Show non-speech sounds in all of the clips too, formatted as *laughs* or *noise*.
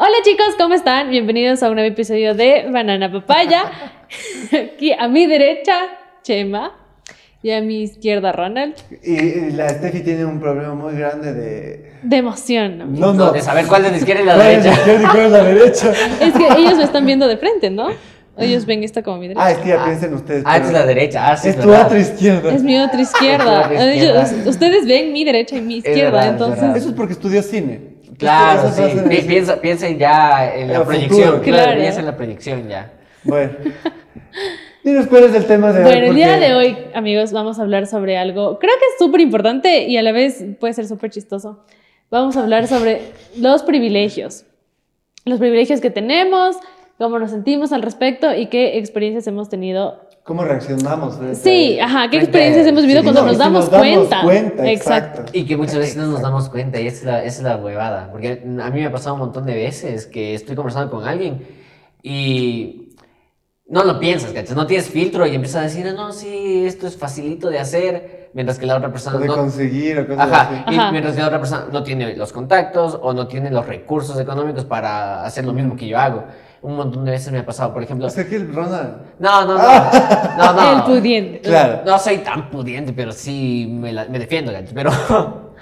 Hola chicos, ¿cómo están? Bienvenidos a un nuevo episodio de Banana Papaya. *laughs* Aquí a mi derecha, Chema. Y a mi izquierda, Ronald. Y la Steffi tiene un problema muy grande de... De emoción. ¿no? No, No, no. de saber cuál es la izquierda y la ¿Cuál es la derecha. izquierda y cuál es la derecha? Es que ellos me están viendo de frente, ¿no? Ellos ven esta como mi derecha. Ah, es que ya piensen ustedes. Ah, es la derecha. Ah, sí, Es tu otra izquierda. Es mi otra izquierda. Ellos- ustedes ven mi derecha y mi izquierda, verdad, entonces. Eso es porque estudió cine. Claro, sí. Pi- Piensa, piensa ya en la proyección. futuro. Claro, Claro. piensa en la proyección ya. Bueno. *laughs* Dinos cuál es el tema de hoy. Bueno, el día de hoy, amigos, vamos a hablar sobre algo, creo que es súper importante y a la vez puede ser súper chistoso. Vamos a hablar sobre los privilegios. Los privilegios que tenemos, cómo nos sentimos al respecto y qué experiencias hemos tenido. ¿Cómo reaccionamos? frente Sí, ajá, qué experiencias hemos vivido Sí, cuando no, nos y si damos, cuenta. exacto. Y que muchas veces no nos damos cuenta y esa es la, esa es la huevada. Porque a mí me ha pasado un montón de veces que estoy conversando con alguien y no lo piensas, ¿cachai? No tienes filtro y empiezas a decir, no, sí, esto es facilito de hacer, mientras que la otra persona O de no... conseguir o cosas Ajá, así. y Ajá. mientras que la otra persona no tiene los contactos o no tiene los recursos económicos para hacer lo mismo que yo hago. Un montón de veces me ha pasado, por ejemplo... O sea que el Ronald. No, no, no. *laughs* No, no. El pudiente. Claro. No soy tan pudiente, pero sí me, la- me defiendo. Pero, *laughs*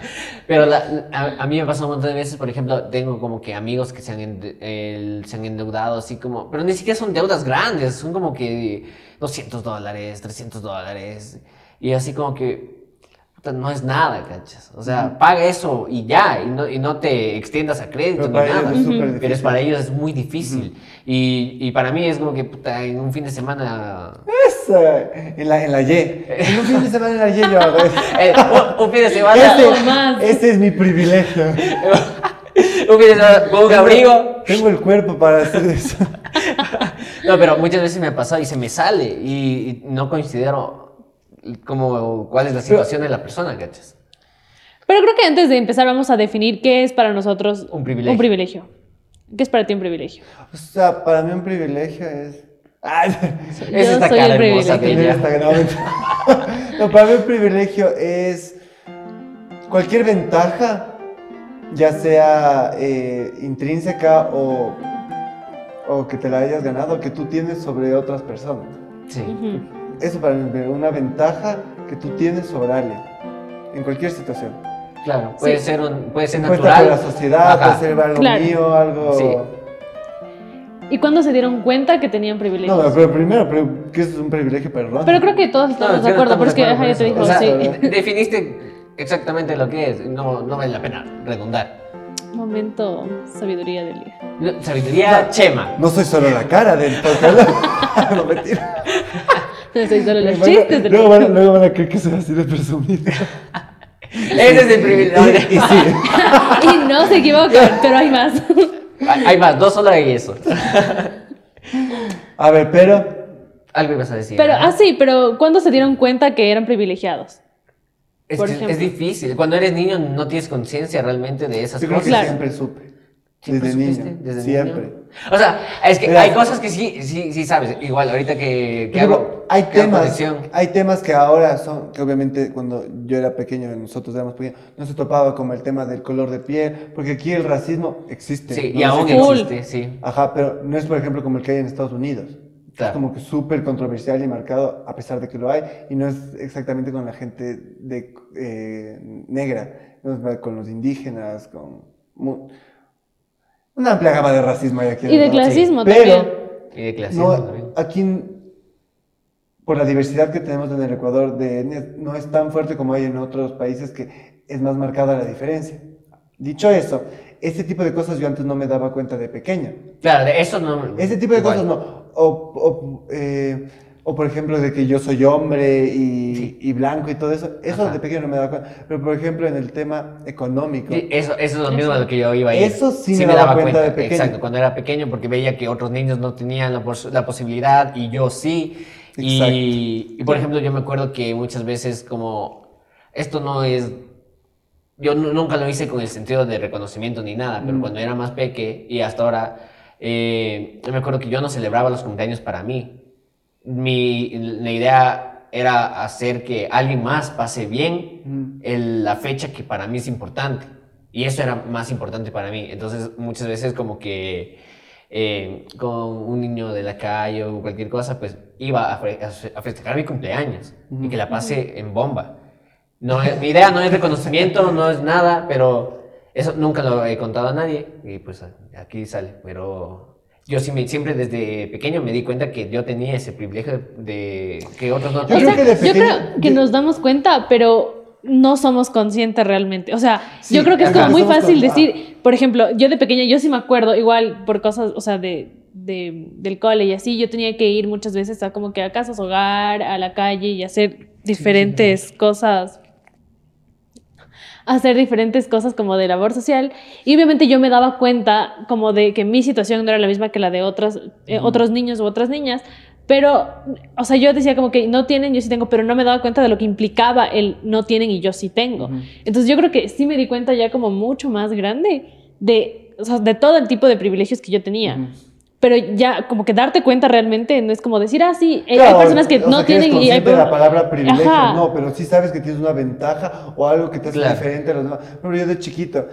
pero la- a, a mí me pasa un montón de veces, por ejemplo, tengo como que amigos que se han, ende- el- se han endeudado así como, pero ni siquiera son deudas grandes, son como que 200 dólares, 300 dólares, y así como que no es nada, ¿cachas? O sea, paga eso y ya, y no, y no te extiendas a crédito Pero ni nada. es Pero es para ellos es muy difícil. y, y para mí es como que puta, en un fin de semana Eso, en la, en la Y. En un fin de semana en la Y yo hago *laughs* eso. Eh, un, un fin de semana. Ese, más. ese es mi privilegio. *laughs* un fin de semana con un abrigo. Tengo el cuerpo para hacer eso. *laughs* No, pero muchas veces me ha pasado y se me sale y, y no considero como cuál es la situación de la persona, ¿cachas? Pero creo que antes de empezar vamos a definir qué es para nosotros Un privilegio. Un privilegio. ¿Qué es para ti un privilegio? O sea, para mí un privilegio es. Ay, *laughs* Es Yo esta soy cara el hermosa privilegio. *laughs* No, para mí un privilegio es cualquier ventaja, ya sea eh, intrínseca o, o que te la hayas ganado, que tú tienes sobre otras personas. Sí. Eso para mí es una ventaja que tú tienes sobre alguien, en cualquier situación. Claro, puede Sí. ser un, puede ser natural. por la sociedad, Ajá. puede ser algo Claro. mío, algo... Sí. ¿Y cuándo se dieron cuenta que tenían privilegios? No, pero primero, pero, ¿qué es un privilegio para Ron? Pero creo que todos No, estamos es de no acuerdo, pero es que ya te dijo, con. O sea, sí. y definiste exactamente lo que es. No, no vale la pena redundar. Momento sabiduría del día. Sabiduría chema. No soy solo la cara del *laughs* no, mentira. *laughs* No *laughs* soy solo los Van chistes del luego, van, a- luego van a creer que soy así de presumido. *laughs* Ese es el privilegio. y, y sí. *laughs* Y no se equivocan, pero hay más. Hay más, dos solo hay eso. A ver, pero Algo ibas a decir. Pero, ¿no? ah, sí, pero ¿cuándo se dieron cuenta que eran privilegiados? Es, Por es difícil. Cuando eres niño no tienes conciencia realmente de esas yo creo cosas. que Claro. siempre supe. ¿Siempre Desde supiste? niño. ¿Desde siempre. niño? O sea, es que Mira, hay cosas que sí, sí, sí sabes. Igual, ahorita que, que hago, hay que hago temas, conexión. hay temas que ahora son, que obviamente cuando yo era pequeño, nosotros éramos pequeños, no se topaba como el tema del color de piel, porque aquí el racismo existe. Sí, ¿no? y aún Existe. Full. existe, sí. Ajá, pero no es por ejemplo como el que hay en Estados Unidos. Claro. Es como que súper controversial y marcado, a pesar de que lo hay, y no es exactamente con la gente de, eh, negra, no es con los indígenas, con mu- una amplia gama de racismo hay aquí. Y de ¿no? clasismo Pero también. Y de clasismo no, también. aquí, por la diversidad que tenemos en el Ecuador de etnias, no es tan fuerte como hay en otros países que es más marcada la diferencia. Dicho eso, este tipo de cosas yo antes no me daba cuenta de pequeño. Claro, de eso no. Ese tipo de igual. cosas no. O, o, eh, o, por ejemplo, de que yo soy hombre y, Sí. y blanco y todo eso. Eso Ajá. de pequeño no me daba cuenta. Pero, por ejemplo, en el tema económico. Sí, Eso, eso es lo mismo a lo que yo iba a ir. Eso sí me daba cuenta de pequeño. Exacto, cuando era pequeño, porque veía que otros niños no tenían la, pos- la posibilidad y yo sí. Y, y, por ejemplo, yo me acuerdo que muchas veces, como esto no es. Yo nu- nunca lo hice con el sentido de reconocimiento ni nada, pero Mm. cuando era más peque y hasta ahora, eh, yo me acuerdo que yo no celebraba los cumpleaños para mí. Mi, la idea era hacer que alguien más pase bien el- la fecha que para mí es importante. Y eso era más importante para mí. Entonces, muchas veces como que eh, con un niño de la calle o cualquier cosa, pues iba a, fre- a fe- a festejar mi cumpleaños y que la pase en bomba. No, es- mi idea no es reconocimiento, no es nada, pero eso nunca lo he contado a nadie y pues aquí sale. Pero yo sí me- siempre desde pequeño me di cuenta que yo tenía ese privilegio de, de- que otros no Yo creo que yo creo nos damos cuenta, pero no somos conscientes realmente. O sea, Sí, yo creo que es como muy fácil con- decir, por ejemplo, yo de pequeña, yo sí me acuerdo, igual por cosas, o sea, de, de- del cole y así, yo tenía que ir muchas veces a como que a casas hogar, a la calle y hacer diferentes cosas hacer diferentes cosas como de labor social. Y obviamente yo me daba cuenta como de que mi situación no era la misma que la de otras, eh, otros niños u otras niñas, pero, o sea, yo decía como que no tienen, yo sí tengo, pero no me daba cuenta de lo que implicaba el no tienen y yo sí tengo. Entonces yo creo que sí me di cuenta ya como mucho más grande de, o sea, de todo el tipo de privilegios que yo tenía. Pero ya como que darte cuenta realmente no es como decir, ah, sí, eh, Claro, hay personas que o no sea, eres tienen y hay de la palabra privilegio, Ajá. no, pero sí sabes que tienes una ventaja o algo que te hace Claro. diferente a los demás. Ejemplo, yo de chiquito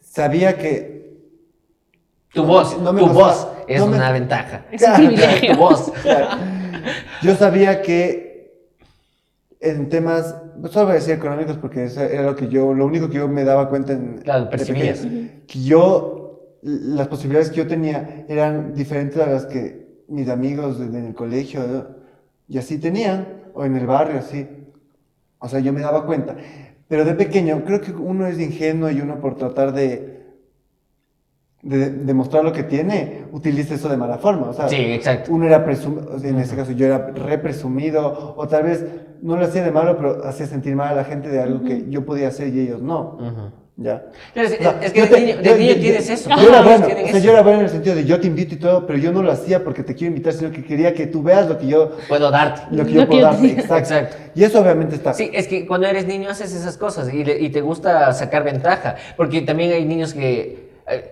sabía que Tu voz, No me tu voz es no me- una ventaja. Es un privilegio. Tu voz. *laughs* Yo sabía que en temas, no solo voy a decir económicos porque eso era lo que yo, lo único que yo me daba cuenta en Claro, percibías. que yo, las posibilidades que yo tenía eran diferentes a las que mis amigos en el colegio ¿no? y así tenían, o en el barrio así. O sea, yo me daba cuenta. Pero de pequeño, creo que uno es ingenuo y uno por tratar de de demostrar lo que tiene, utiliza eso de mala forma. O sea, Sí, exacto. uno era presumido, en este caso yo era re presumido, o tal vez no lo hacía de malo, pero hacía sentir mal a la gente de algo que yo podía hacer y ellos no. Ujú. ¿Ya? Es, O sea, es que de niño, de yo- niño yo- tienes eso. Yo era bueno, o sea, yo era bueno en el sentido de yo te invito y todo, pero yo no lo hacía porque te quiero invitar, sino que quería que tú veas lo que yo, Puedo darte. lo que yo que puedo yo darte. Exacto. Exacto. Y eso obviamente está. Sí, es que cuando eres niño haces esas cosas y, le- y te gusta sacar ventaja, porque también hay niños que,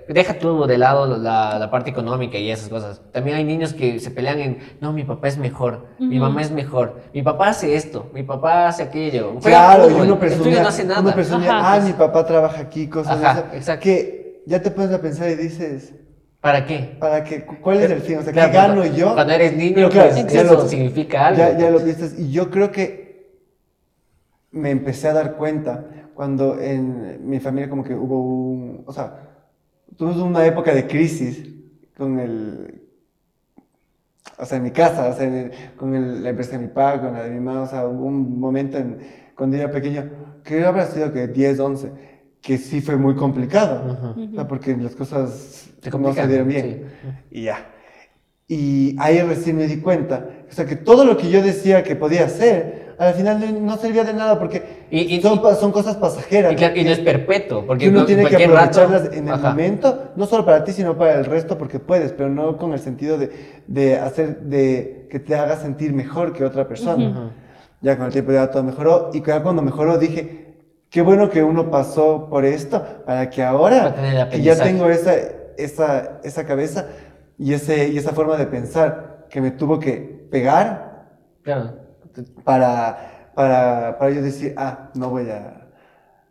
deja tú de lado la, la parte económica y esas cosas, también hay niños que se pelean en, no, mi papá es mejor, mi mamá es mejor, mi papá hace esto, mi papá hace aquello. Claro, y uno presumía, no hace nada. uno Ajá. ah, mi papá trabaja aquí, cosas Ajá, de esas, exacto. que ya te pones a pensar y dices, ¿Para qué? ¿para qué? ¿Cuál es el fin? O sea, Claro, ¿qué gano cuando- yo? Cuando eres niño, Pero claro, pues, ya eso lo- significa algo. Ya, ya lo piensas. Y yo creo que me empecé a dar cuenta cuando en mi familia como que hubo un... O sea, tuvimos una época de crisis con el... O sea, en mi casa, o sea, en el- con el- la empresa de mi papá, con la de mi mamá, o sea, hubo un momento en, cuando era pequeño, que habrá sido que 10, 11, que sí fue muy complicado, o sea, porque las cosas no dieron bien. Y ya. Y ahí recién me di cuenta, o sea, que todo lo que yo decía que podía hacer, al final no, servía de nada porque Y- y- son, y- son cosas pasajeras. Y, claro, y no es perpetuo, porque que uno no- tiene que cualquier rato- aprovecharlas en el Ajá. momento, no solo para ti, sino para el resto, porque puedes, pero no con el sentido de, de hacer, de que te haga sentir mejor que otra persona. Ujú. Ya con el tiempo ya todo mejoró, y ya cuando mejoró dije, qué bueno que uno pasó por esto, para que Para ahora, el que ya tengo esa, esa, esa cabeza y, ese, y esa forma de pensar que me tuvo que pegar Claro. Para, para, para yo decir, ah, no voy a...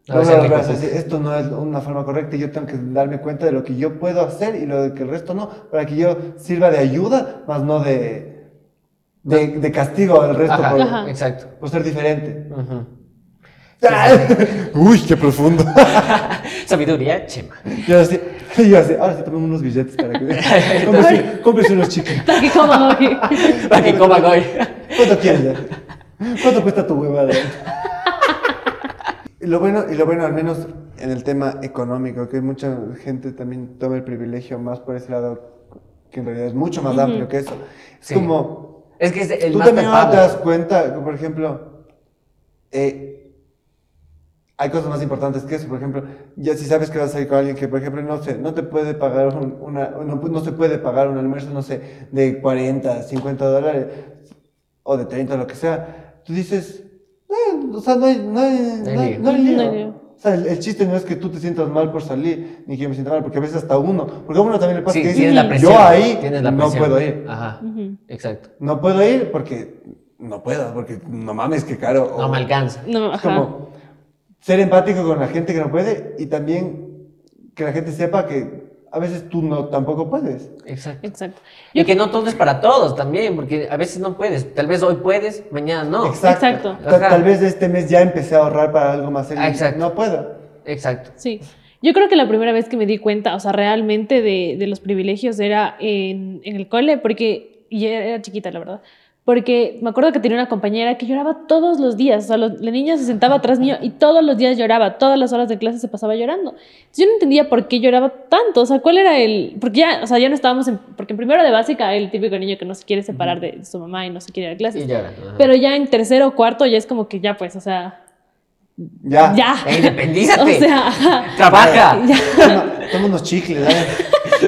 No voy a hacer- esto no es una forma correcta y yo tengo que darme cuenta de lo que yo puedo hacer y lo que el resto no, para que yo sirva de ayuda, más no de, de, de castigo al resto Ajá, por, Ajá. exacto. por ser diferente. *laughs* Uy, qué profundo. *laughs* Sabiduría, chema. yo *laughs* así, yo así, ahora sí tomemos unos billetes para que... *laughs* cómprese, cómprese unos chicos. Está aquí cómodo aquí. Para que coma hoy. *laughs* ¿Cuánto quieres ya? ¿Cuánto cuesta tu huevada? Y lo bueno, y lo bueno, al menos en el tema económico, que mucha gente también toma el privilegio más por ese lado, que en realidad es mucho más amplio que eso. Es Sí. como, Es que es el tú más también ahora te das cuenta, que, por ejemplo, eh, hay cosas más importantes que eso. Por ejemplo, ya si sabes que vas a ir con alguien que, por ejemplo, no sé, no te puede pagar un- una, no, no se puede pagar un almuerzo, no sé, de 40, 50 dólares o de 30, lo que sea, tú dices, "Eh, o sea, no hay, no hay, no hay, no hay lío". No hay lío. O sea, el, el chiste no es que tú te sientas mal por salir, ni que yo me sienta mal, porque a veces hasta uno, porque a uno también le pasa Sí, que dice, la presión. yo ahí la no presión. puedo ir. Ajá. Exacto. No puedo ir porque no puedo, porque no mames, que caro. No o- me alcanza. No, ajá. como ser empático con la gente que no puede y también que la gente sepa que a veces tú no tampoco puedes. Exacto. Exacto. Y que no todo es para todos también, porque a veces no puedes. Tal vez hoy puedes, mañana no. Exacto. Exacto. Tal vez este mes ya empecé a ahorrar para algo más serio. Exacto. No puedo. Exacto. Sí. Yo creo que la primera vez que me di cuenta, o sea, realmente de, de los privilegios era en, en el cole, porque, y era, era chiquita, la verdad, porque me acuerdo que tenía una compañera que lloraba todos los días, o sea, los- la niña se sentaba atrás mío y todos los días lloraba, todas las horas de clase se pasaba llorando. Entonces yo no entendía por qué lloraba tanto, o sea, cuál era el, porque ya, o sea, ya no estábamos en, porque en primero de básica el típico niño que no se quiere separar de su mamá y no se quiere ir a clases. Y llora. ajá. Pero ya en tercero o cuarto ya es como que ya, pues, o sea, Ya. ya. ¡Eh, independízate! *laughs* o sea. ¡Trabaja! Ya. Toma, toma unos chicles, dale.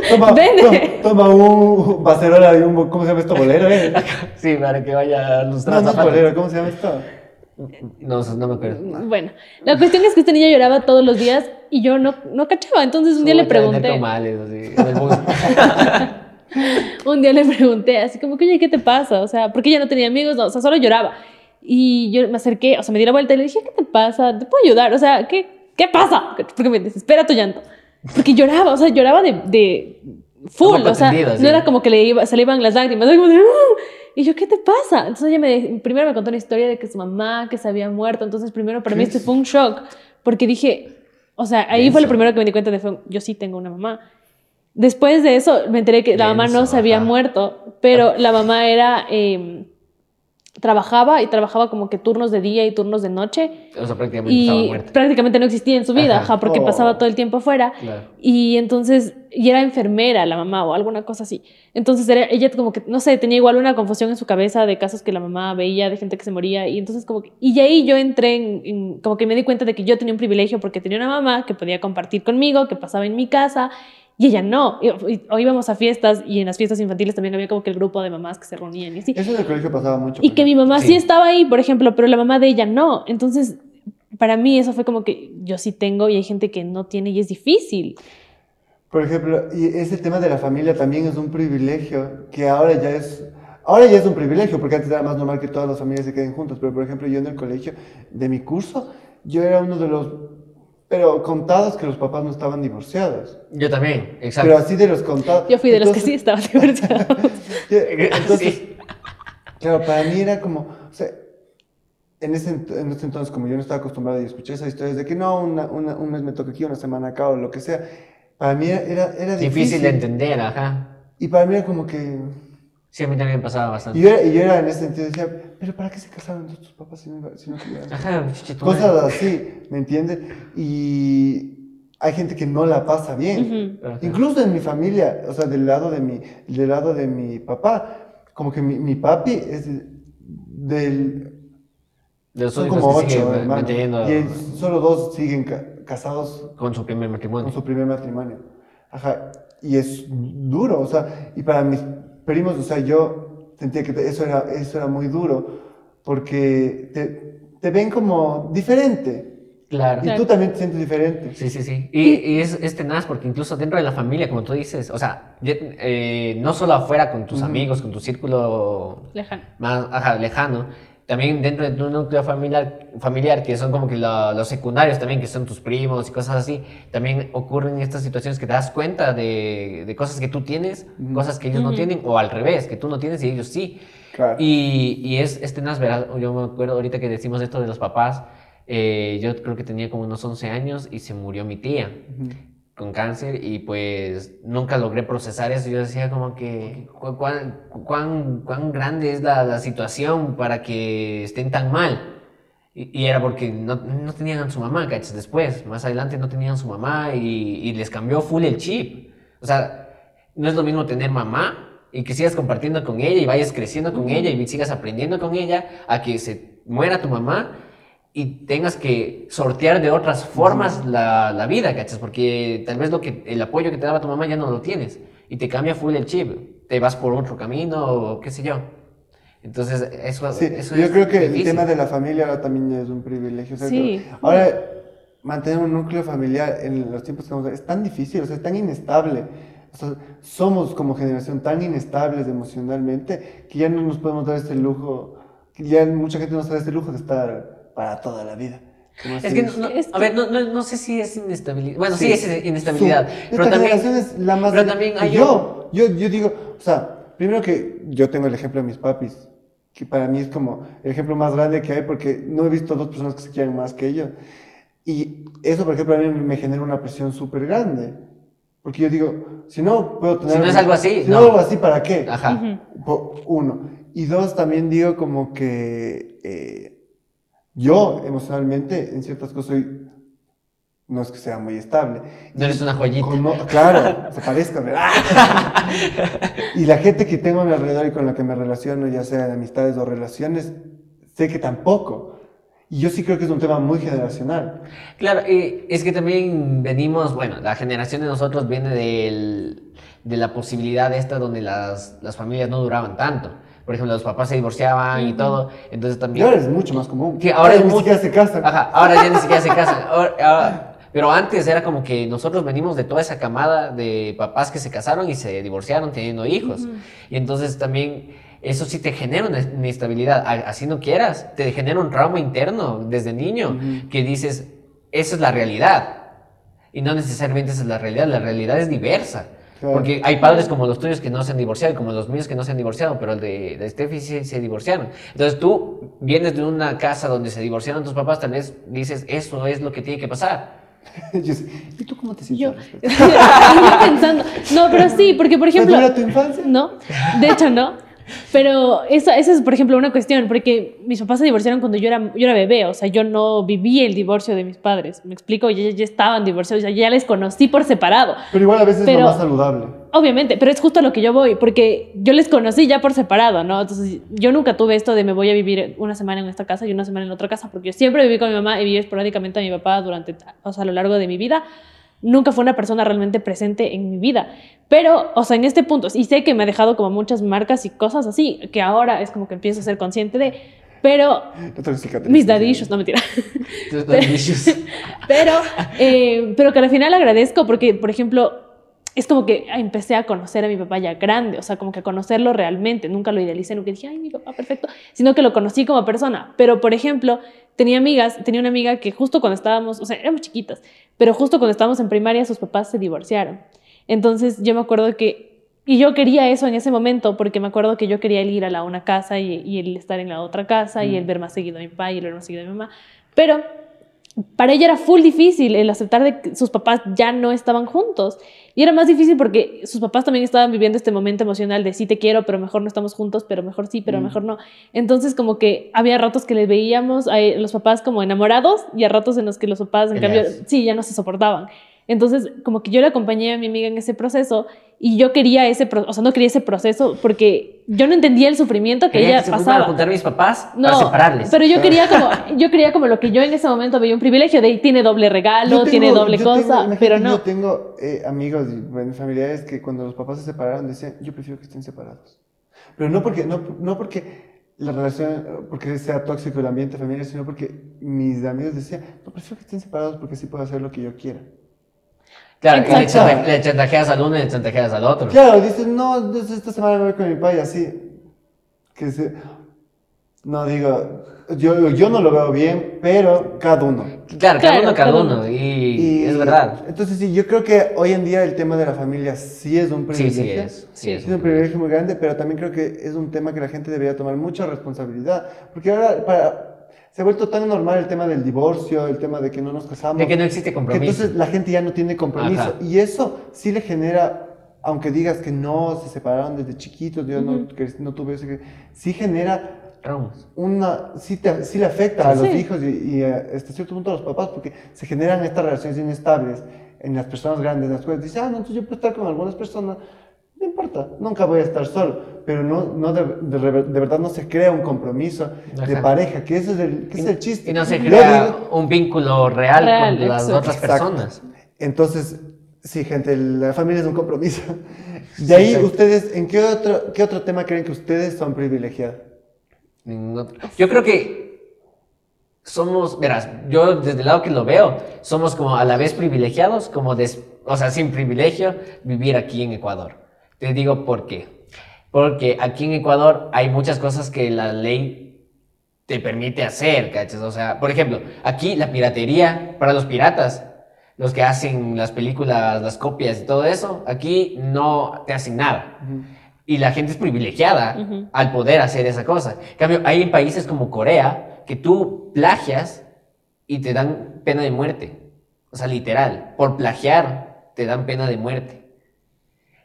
Toma, Vene. toma, toma un bacerola y un, ¿cómo se llama esto? Bolero, eh. Sí, para que vaya a No, no bolero, ¿cómo se llama esto? No, no me acuerdo. Bueno, la cuestión es que este niño lloraba todos los días y yo no, no cachaba. Entonces un día le pregunté, tamales, así, en el bus. *laughs* un día le pregunté, así como que, oye, ¿qué te pasa? O sea, porque ella no tenía amigos, no, o sea, solo lloraba. Y yo me acerqué, o sea, me di la vuelta y le dije, ¿qué te pasa? ¿Te puedo ayudar? O sea, ¿qué, qué pasa? Porque me desespera tu llanto. Porque lloraba, o sea, lloraba de, de full, o sea, sí. no era como que le, iba, se le iban las lágrimas, como de, "Ah". y yo, ¿qué te pasa? Entonces ella me, primero me contó una historia de que su mamá, que se había muerto, entonces primero para mí este fue un shock, porque dije, o sea, ahí fue lo primero que me di cuenta de, fue, yo sí tengo una mamá. Después de eso me enteré que la mamá no se había ajá. muerto, pero la mamá era, eh, trabajaba y trabajaba como que turnos de día y turnos de noche O sea, prácticamente estaba y muerta. prácticamente no existía en su vida, Ajá. ajá, porque Oh. pasaba todo el tiempo afuera. Claro. Y entonces, y era enfermera la mamá o alguna cosa así. Entonces era, ella como que, no sé, tenía igual una confusión en su cabeza de casos que la mamá veía, de gente que se moría. Y entonces como que, y ahí yo entré en, en- como que me di cuenta de que yo tenía un privilegio porque tenía una mamá que podía compartir conmigo, que pasaba en mi casa. Y ella no. Y- y- o íbamos a fiestas y en las fiestas infantiles también había como que el grupo de mamás que se reunían y así. Eso en el colegio pasaba mucho. Y que mi mamá sí. Sí. estaba ahí, por ejemplo, pero la mamá de ella no. Entonces, para mí eso fue como que yo sí tengo y hay gente que no tiene y es difícil. Por ejemplo, y ese tema de la familia también es un privilegio que ahora ya es, ahora ya es un privilegio porque antes era más normal que todas las familias se queden juntas, pero por ejemplo yo en el colegio de mi curso, yo era uno de los, pero contados que los papás no estaban divorciados, Yo también, exacto. pero así de los contados. Yo fui de los que Entonces- sí estaban *laughs* divorciados. *laughs* Entonces, Sí. claro, para mí era como, o sea, en ese, en ese entonces, como yo no estaba acostumbrado y escuché esas historias de que no, una, una- un mes me toca aquí, una semana acá o lo que sea, para mí era, era, era difícil. Difícil de entender, ajá. Y para mí era como que... Sí, a mí también pasaba Y bastante. yo, era- y yo era en ese sentido, decía, pero ¿para qué se casaron tus papás si no, si no? Ajá. Cosas así, ¿me entiendes? Y hay gente que no la pasa bien. Incluso en mi familia, o sea, del lado de mi, del lado de mi papá, como que mi, mi papi es del... De Son como ocho, ma- hermano. manteniendo Y solo dos siguen ca- casados con su primer con matrimonio. su primer matrimonio. Ajá. Y es duro, o sea, y para mis primos, o sea, yo sentía que eso era, eso era muy duro, porque te, te ven como diferente. Claro. Y tú también te sientes diferente. Sí, sí, sí. Y, y es, es tenaz porque incluso dentro de la familia, como tú dices, o sea, ya- eh, no solo afuera con tus Ujú. amigos, con tu círculo Lejano. más ajá, lejano, también dentro de tu núcleo familiar, familiar que son como que lo- los secundarios también, que son tus primos y cosas así, también ocurren estas situaciones que te das cuenta de, de cosas que tú tienes, cosas que ellos no tienen, o al revés, que tú no tienes y ellos sí. Claro. Y, y es, es tenaz. Yo me acuerdo ahorita que decimos esto de los papás, eh, yo creo que tenía como unos 11 años y se murió mi tía. Con cáncer y pues nunca logré procesar eso. Yo decía como que cu- cuán, cuán, cuán grande es la, la situación para que estén tan mal. Y, y era porque no, no tenían a su mamá, ¿cachas? Después, más adelante no tenían a su mamá y, y les cambió full el chip. O sea, no es lo mismo tener mamá y que sigas compartiendo con ella y vayas creciendo con ella y sigas aprendiendo con ella a que se muera tu mamá y tengas que sortear de otras formas la, la vida, ¿cachas? Porque tal vez lo que, el apoyo que te daba tu mamá ya no lo tienes y te cambia full el chip, te vas por otro camino o qué sé yo. Entonces, eso, Sí, eso yo es creo que el tema de la familia ahora también es un privilegio. o sea, Sí. Ahora, mantener un núcleo familiar en los tiempos que vamos a es tan difícil, o sea, es tan inestable. O sea, somos como generación tan inestables emocionalmente que ya no nos podemos dar este lujo, que ya mucha gente nos da este lujo de estar para toda la vida. Es que, no- Es a ver, no, no, no sé si es inestabilidad. Bueno, sí, Sí. es inestabilidad. Su- pero también, es la más... pero también hay yo, yo, yo digo, o sea, primero que yo tengo el ejemplo de mis papis, que para mí es como el ejemplo más grande que hay porque no he visto dos personas que se quieran más que ellos. Y eso, por ejemplo, a mí me genera una presión súper grande. Porque yo digo, si no puedo tener... Si no es algo así, Si no. algo así, ¿para qué? Ajá. Po- Uno. Y dos, también digo como que eh, yo emocionalmente en ciertas cosas soy, no es que sea muy estable. No eres una joyita. Claro, se parezca, ¿verdad? *laughs* y la gente que tengo a mi alrededor y con la que me relaciono, ya sea en amistades o relaciones, sé que tampoco. Y yo sí creo que es un tema muy generacional. Claro, y es que también venimos, bueno, la generación de nosotros viene del- de la posibilidad esta donde las, las familias no duraban tanto. Por ejemplo, los papás se divorciaban y todo, entonces Y también... ahora es mucho más común. Que ahora es ni mucho- siquiera se casan. Ajá, ahora ya ni siquiera se *laughs* casan. Ahora- ahora- pero antes era como que nosotros venimos de toda esa camada de papás que se casaron y se divorciaron teniendo hijos. Y entonces también eso sí te genera una inestabilidad. A- Así no quieras, te genera un trauma interno desde niño que dices, esa es la realidad. Y no necesariamente esa es la realidad, la realidad es diversa. Claro. Porque hay padres como los tuyos que no se han divorciado y como los míos que no se han divorciado, pero el de, de Steffi sí se divorciaron. Entonces tú vienes de una casa donde se divorciaron tus papás, tal vez dices, eso es lo que tiene que pasar. *laughs* ¿Y tú cómo te sientes? Yo, yo *laughs* pensando, no, pero sí, porque por ¿Te ejemplo, dura tu infancia? no, de hecho no, pero esa, esa es por ejemplo una cuestión, porque mis papás se divorciaron cuando yo era, yo era bebé, o sea, yo no viví el divorcio de mis padres, me explico, ya, ya estaban divorciados, ya, ya les conocí por separado, Pero igual a veces es lo más saludable. obviamente, pero es justo a lo que yo voy, porque yo les conocí ya por separado, ¿no? Entonces yo nunca tuve esto de me voy a vivir una semana en esta casa y una semana en otra casa, porque yo siempre viví con mi mamá y viví esporádicamente a mi papá durante, o sea, a lo largo de mi vida. Nunca fue una persona realmente presente en mi vida. Pero, o sea, en este punto, y sé que me ha dejado como muchas marcas y cosas así, que ahora es como que empiezo a ser consciente de, pero No mis issues, no mentira. *laughs* *laughs* *laughs* Pero, eh, pero que al final agradezco porque, por ejemplo, es como que empecé a conocer a mi papá ya grande, o sea, como que a conocerlo realmente. Nunca lo idealicé, nunca dije, ay, mi papá, perfecto, sino que lo conocí como persona. Pero, por ejemplo, tenía amigas, tenía una amiga que justo cuando estábamos, o sea, éramos chiquitas, pero justo cuando estábamos en primaria, sus papás se divorciaron. Entonces, yo me acuerdo que, y yo quería eso en ese momento, porque me acuerdo que yo quería el ir a la una casa y, y el estar en la otra casa y el ver más seguido a mi papá y el ver más seguido a mi mamá. Pero para ella era full difícil el aceptar de que sus papás ya no estaban juntos. Y era más difícil porque sus papás también estaban viviendo este momento emocional de sí te quiero, pero mejor no estamos juntos, pero mejor sí, pero Mm. mejor no. Entonces como que había ratos que les veíamos a los papás como enamorados y a ratos en los que los papás en cambio sí, ya no se soportaban. Entonces como que yo le acompañé a mi amiga en ese proceso y yo quería ese, o sea, no quería ese proceso porque yo no entendía el sufrimiento que Quería ella que pasaba. a juntar a mis papás No, para separarles. pero yo quería como *laughs* yo quería como lo que yo en ese momento veía un privilegio de tiene doble regalo, tengo- tiene doble tengo- cosa, imagínate, pero no. Yo tengo eh, amigos y bueno, familiares que cuando los papás se separaron decían, yo prefiero que estén separados. Pero no porque, no, no porque la relación, porque sea tóxico el ambiente familiar, sino porque mis amigos decían, no, prefiero que estén separados porque así puedo hacer lo que yo quiera. Claro, y le, Exacto. chanta- le chantajeas al uno y le chantajeas al otro. Claro, dicen, no, esta semana me voy con mi papá y así. Que se... No digo, yo, yo no lo veo bien, pero cada uno. Claro, cada Claro, uno, cada cada uno. uno. Y, es verdad. Entonces sí, yo creo que hoy en día el tema de la familia sí es un Sí, privilegio. sí es. Sí, Sí. es Es un privilegio muy grande, pero también creo que es un tema que la gente debería tomar mucha responsabilidad. Porque ahora para- se ha vuelto tan normal el tema del divorcio, el tema de que no nos casamos. De que no existe que compromiso. entonces la gente ya no tiene compromiso. Ajá. Y eso sí le genera, aunque digas que no, se separaron desde chiquitos, yo no, que no tuve eso, que sí genera una, sí, te- sí le afecta a los Sí. hijos y, y a- hasta cierto punto a los papás, porque se generan estas relaciones inestables en las personas grandes, en las cuales dicen, ah, no, entonces yo puedo estar con algunas personas, no importa, nunca voy a estar solo, pero no, no de, de verdad no se crea un compromiso de pareja, que ese es el, que es el chiste. Y no se crea digo- un vínculo real, Real, con las exacto. otras Exacto. personas. Entonces, sí, gente, la familia es un compromiso. *laughs* De ahí, exacto. ustedes, ¿en qué otro, qué otro tema creen que ustedes son privilegiados? Ningún otro. Yo creo que somos, verás, yo desde el lado que lo veo, somos como a la vez privilegiados, como des- o sea, sin privilegio, vivir aquí en Ecuador. Te digo por qué. Porque aquí en Ecuador hay muchas cosas que la ley te permite hacer, ¿cachas? O sea, por ejemplo, aquí la piratería para los piratas, los que hacen las películas, las copias y todo eso, aquí no te hacen nada. Y la gente es privilegiada al poder hacer esa cosa. En cambio, hay países como Corea que tú plagias y te dan pena de muerte. O sea, literal, por plagiar te dan pena de muerte.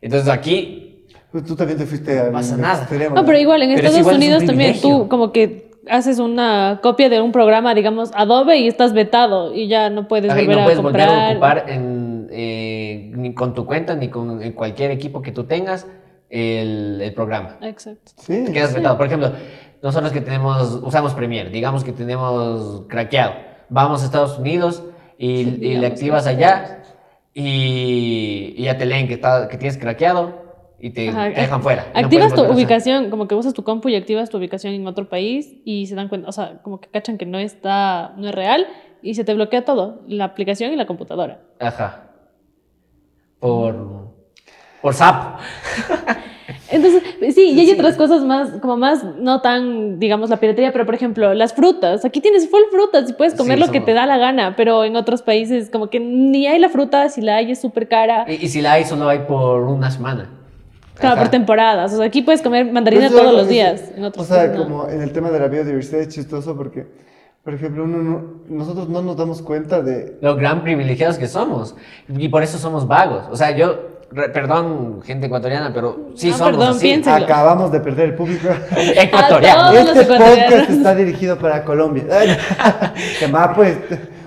Entonces aquí, Pues tú también te fuiste a Pasa nada. No, pero igual en Pero es Estados igual, es un Unidos también privilegio. tú como que haces una copia de un programa, digamos, Adobe y estás vetado y ya no puedes ahí volver no a puedes volver a comprar. ocupar en, eh, ni con tu cuenta ni con en cualquier equipo que tú tengas el, el programa. Exacto. Sí. Te quedas vetado. Por ejemplo, nosotros que tenemos, usamos Premiere, digamos que tenemos craqueado. Vamos a Estados Unidos y, y le activas allá y, y ya te leen que, está, que tienes craqueado y te, Ajá, te dejan fuera. no Activas tu a ubicación, como que usas tu compu y activas tu ubicación en otro país y se dan cuenta, o sea, como que cachan que no está, no es real y se te bloquea todo, la aplicación y la computadora. Ajá. Por, por SAP. *laughs* Entonces, sí, y hay otras cosas más, como más, no tan, digamos, la piratería, pero por ejemplo, las frutas. Aquí tienes full frutas y puedes comer Sí, lo que somos- te da la gana, pero en otros países como que ni hay la fruta, si la hay es súper cara. Y, y si la hay, solo hay por una semana. Claro, Ajá. por temporadas. O sea, aquí puedes comer mandarina Pues todos los días. En O otros sea, países no. como en el tema de la biodiversidad es chistoso porque, por ejemplo, uno no- nosotros no nos damos cuenta de... Lo gran privilegiados que somos. Y por eso somos vagos. O sea, yo, re- perdón, gente ecuatoriana, pero sí Ah, somos perdón, así. Acabamos de perder el público. *laughs* Ecuatoriano. Este podcast está dirigido para Colombia. *laughs* Que más pues,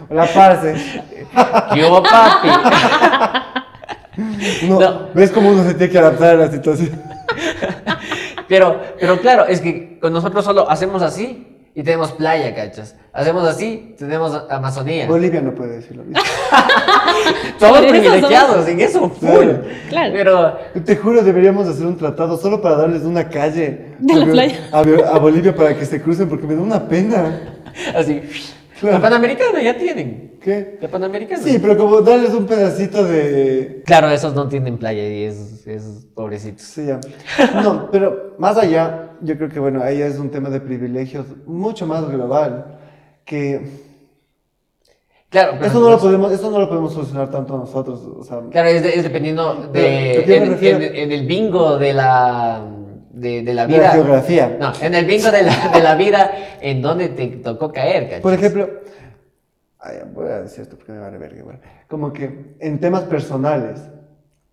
la parce. ¿Qué hubo, papi? *laughs* Uno- No. ¿Ves cómo uno se tiene que adaptar a la situación? Pero, pero claro, es que nosotros solo hacemos así y tenemos playa, cachas. Hacemos así, tenemos Amazonía. Bolivia no puede decir lo mismo. Todos *laughs* Por eso privilegiados somos- en eso, full. Claro. Claro. Pero, Te juro, deberíamos hacer un tratado solo para darles una calle De la a, playa. a- a Bolivia para que se crucen porque me da una pena. así. Claro. La Panamericana ya tienen. ¿Qué? La Panamericana. Sí, pero como darles un pedacito de... Claro, esos no tienen playa y es, es pobrecitos. Sí, ya. No, pero más allá, yo creo que bueno, ahí es un tema de privilegios mucho más global, que Claro, pero eso no lo podemos, eso no lo podemos solucionar tanto nosotros, o sea, Claro, es, de- es dependiendo de. ¿a qué me En, en- en el bingo de la. De, de la de vida. la geografía. No, en el bingo de la, de la vida, en donde te tocó caer, ¿cachai? Por ejemplo, ay, voy a decir esto porque me vale verga igual. Como que en temas personales,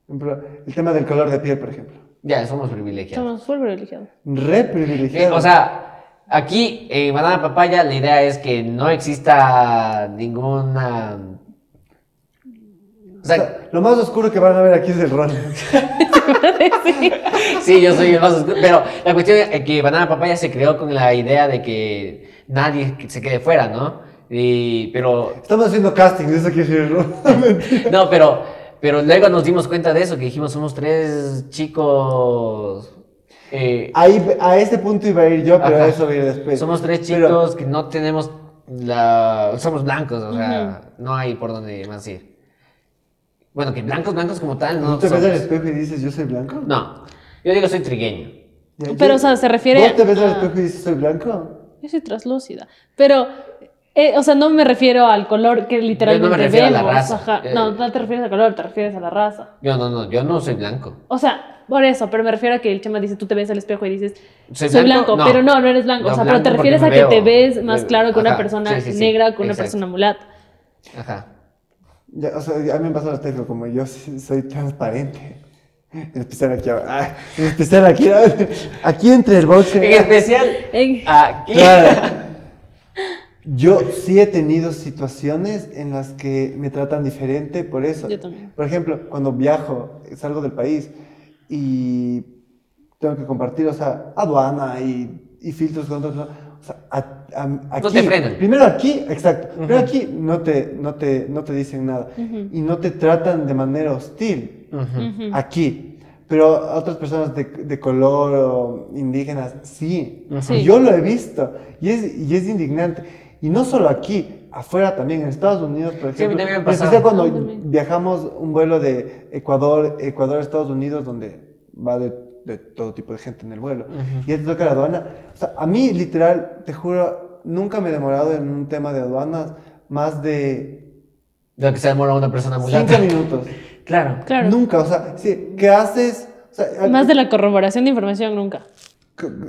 el tema del color de piel, por ejemplo, Ya, somos privilegiados. Somos full privilegiados. re Eh, privilegiado. o sea, aquí en Banana Papaya la idea es que no exista ninguna. O O sea, lo más oscuro que van a ver aquí es el ron. *laughs* sí. yo soy el más oscuro. Pero la cuestión es que Banana Papaya se creó con la idea de que nadie se quede fuera, ¿no? Y, pero Estamos haciendo casting, eso quiere decir el ron. *laughs* No, pero, pero luego nos dimos cuenta de eso, que dijimos, somos tres chicos... eh, Ahí, a ese punto iba a ir yo, pero Ajá. a eso voy a ir después. somos tres Pero- chicos que no tenemos la... Somos blancos, o sea, no hay por dónde más ir. Bueno, que blancos, blancos como tal, no ¿Tú te ves al espejo y dices, yo soy blanco? No, yo digo soy trigueño. Pero, yo- o sea, se refiere ¿Vos te ves al a- espejo y dices, soy blanco? Yo soy traslúcida. Pero, eh, o sea, no me refiero al color que literalmente refiero a la vemos. raza. Ajá. Eh, No, no te refieres al color, te refieres a la raza. Yo no, no, yo no soy blanco. O sea, por eso, pero me refiero a que el chema dice, tú te ves al espejo y dices, ¿Soy blanco? blanco, No. pero no, no eres blanco. No, o sea, pero te refieres a que te ves más claro que una persona sí, sí, sí, negra que una exacto. persona mulata. Ajá. Ya, o sea, a mí me pasa al espejo, como yo soy transparente. En especial aquí, ah, en especial aquí, ah, aquí entre el boxe. En especial, En- aquí. Claro. *laughs* Yo sí he tenido situaciones en las que me tratan diferente por eso. Yo también. Por ejemplo, cuando viajo, salgo del país y tengo que compartir, o sea, aduana y, y filtros con otros. O sea, a- a- aquí, te frenan. Primero aquí, exacto. Primero aquí no te, no, te, no te dicen nada y no te tratan de manera hostil Ujú. aquí. Pero a otras personas de, de color o indígenas, sí. Sí. Yo lo he visto y es, y es indignante. Y no solo aquí, afuera también, en Estados Unidos, por Sí, ejemplo. también me especial cuando también. viajamos un vuelo de Ecuador, Ecuador a Estados Unidos, donde va de, de todo tipo de gente en el vuelo. Y ya te toca la aduana. O sea, a mí, literal, te juro, nunca me he demorado en un tema de aduanas más de De lo que se demora una persona muy 5 larga. minutos. Claro. Claro. Nunca, o sea, sí, ¿qué haces? O sea, Más de la corroboración de información nunca.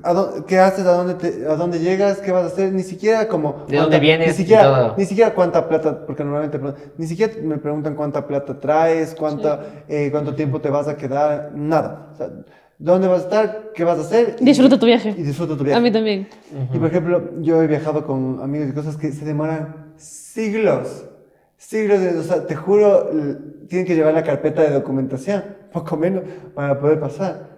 ¿A dó- ¿Qué haces? ¿A dónde, te- ¿A dónde llegas? ¿Qué vas a hacer? Ni siquiera como... ¿De dónde vienes Ni y siquiera, todo? ni siquiera cuánta plata, porque normalmente ni siquiera me preguntan cuánta plata traes, cuánta, eh, cuánto tiempo te vas a quedar, nada. O sea, ¿dónde vas a estar? ¿Qué vas a hacer? Y- Disfruta tu viaje. Y disfruta tu viaje. A mí también. Y por ejemplo, yo he viajado con amigos y cosas que se demoran siglos. Siglos, de- o sea, te juro, tienen que llevar la carpeta de documentación, *laughs* poco menos, para poder pasar.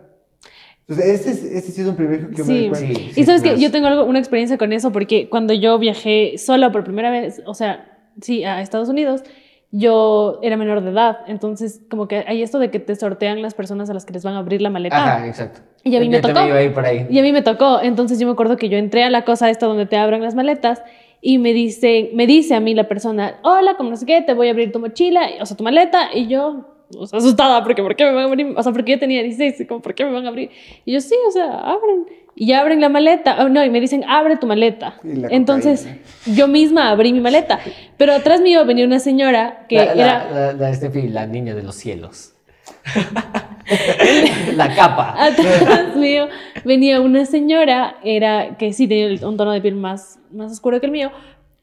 Entonces, ese, es- ese sí es un privilegio que yo me Sí. Sí. Y sabes que yo tengo algo, una experiencia con eso porque cuando yo viajé sola por primera vez, o sea, sí, a Estados Unidos, yo era menor de edad, entonces como que hay esto de que te sortean las personas a las que les van a abrir la maleta. Ajá, exacto. Y a mí me Yo también tocó. iba a ir por ahí. Y a mí me tocó, entonces yo me acuerdo que yo entré a la cosa esta donde te abran las maletas y me dice, me dice a mí la persona, hola, como no sé qué, te voy a abrir tu mochila, o sea, tu maleta, y yo, o sea, asustada, porque ¿por qué me van a abrir? O sea, porque yo tenía 16, y como, ¿por qué me van a abrir? Y yo, sí, o sea, abren. Y ya abren la maleta, oh, no, y me dicen, abre tu maleta. Entonces, yo misma abrí mi maleta, pero atrás mío venía una señora que la, la, era... la, la Steffi, la niña de los cielos. *laughs* la capa. Atrás mío venía una señora, era que sí tenía un tono de piel más, más oscuro que el mío,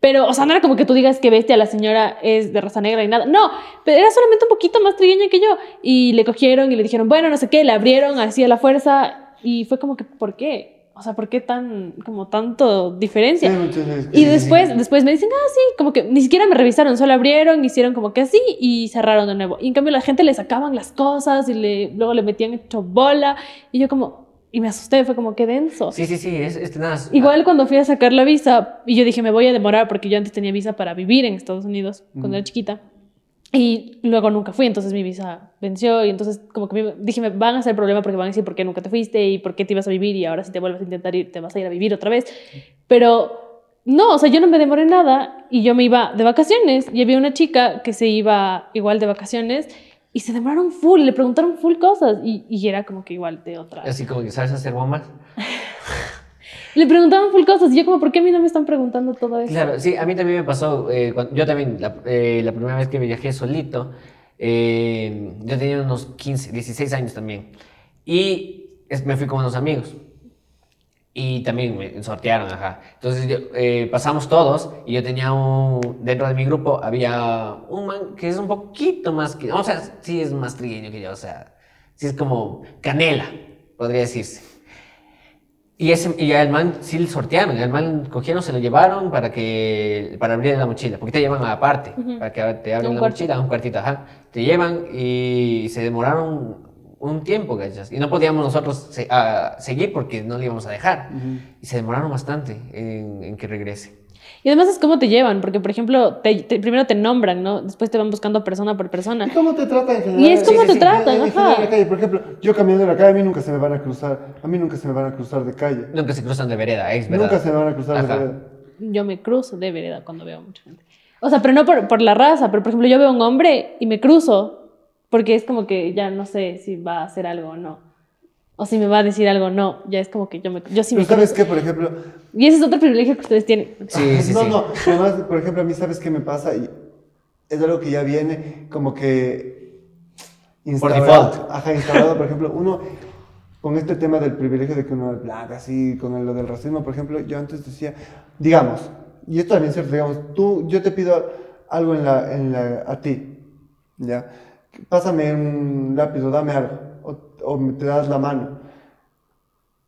pero, o sea, no era como que tú digas que bestia, la señora es de raza negra y nada. No, pero era solamente un poquito más trigueña que yo. Y le cogieron y le dijeron, bueno, no sé qué, le abrieron así a la fuerza y fue como que, ¿por qué? O sea, ¿por qué tan, como tanto diferencia? Sí. Y después, después me dicen, ah, sí, como que ni siquiera me revisaron, solo abrieron, hicieron como que así y cerraron de nuevo. Y en cambio la gente le sacaban las cosas y le, luego le metían hecho bola. Y yo como, y me asusté, fue como que denso. Sí, sí, sí, es, es tenaz. Igual cuando fui a sacar la visa, y yo dije, me voy a demorar porque yo antes tenía visa para vivir en Estados Unidos cuando era chiquita. Y luego nunca fui, entonces mi visa venció y entonces como que me- dije, me van a hacer problema porque van a decir por qué nunca te fuiste y por qué te ibas a vivir y ahora si te vuelves a intentar ir, te vas a ir a vivir otra vez. Pero no, o sea, yo no me demoré nada y yo me iba de vacaciones y había una chica que se iba igual de vacaciones y se demoraron full, le preguntaron full cosas y, y era como que igual de otra. Así como que sabes hacer bombas. *laughs* Le preguntaban full cosas y yo como, ¿por qué a mí no me están preguntando todo eso? Claro, sí, a mí también me pasó, eh, cuando- yo también, la, eh, la primera vez que viajé solito, eh, yo tenía unos 15, 16 años también, y es- me fui con unos amigos, y también me sortearon, ajá. Entonces yo, eh, pasamos todos, y yo tenía un, dentro de mi grupo había un man que es un poquito más que, o sea, sí es más trigueño que yo, o sea, sí es como canela, podría decirse. Y, ese, y al man sí le sortearon, al man cogieron, se lo llevaron para que para abrir la mochila, porque te llevan aparte, para que te abran la cuarto. mochila, un cuartito, ajá. Te llevan y se demoraron un tiempo, ¿cachas? Y no podíamos nosotros se- a- seguir porque no le íbamos a dejar. Y se demoraron bastante en, en que regrese. Y además es cómo te llevan, porque por ejemplo, te- te- primero te nombran, ¿no? Después te van buscando persona por persona. ¿Y cómo te tratan en general? Y es cómo Sí, te sí, tratan, En- en ajá. en la calle, por ejemplo, yo caminando en la calle, a mí nunca se me van a cruzar. A mí nunca se me van a cruzar de calle. Nunca se cruzan de vereda, es verdad. Nunca se me van a cruzar Ajá. de vereda. Yo me cruzo de vereda cuando veo a mucha gente. O sea, pero no por, por la raza, pero por ejemplo, yo veo a un hombre y me cruzo, porque es como que ya no sé si va a hacer algo o no. O si me va a decir algo o no. Ya es como que yo, me, yo sí me Pero ¿sabes qué? Por ejemplo, Y ese es otro privilegio que ustedes tienen. Sí, sí, no, sí. no, además, por ejemplo, a mí, ¿sabes qué me pasa? Y es algo que ya viene como que instaurado. default. Ajá, instaurado, por ejemplo, uno con este tema del privilegio de que uno es blanco, así, con el- lo del racismo, por ejemplo, yo antes decía, digamos, y esto también es cierto, digamos, tú, yo te pido algo en la, en la, a ti, ¿ya? Pásame un lápiz o dame algo, o, me te das la mano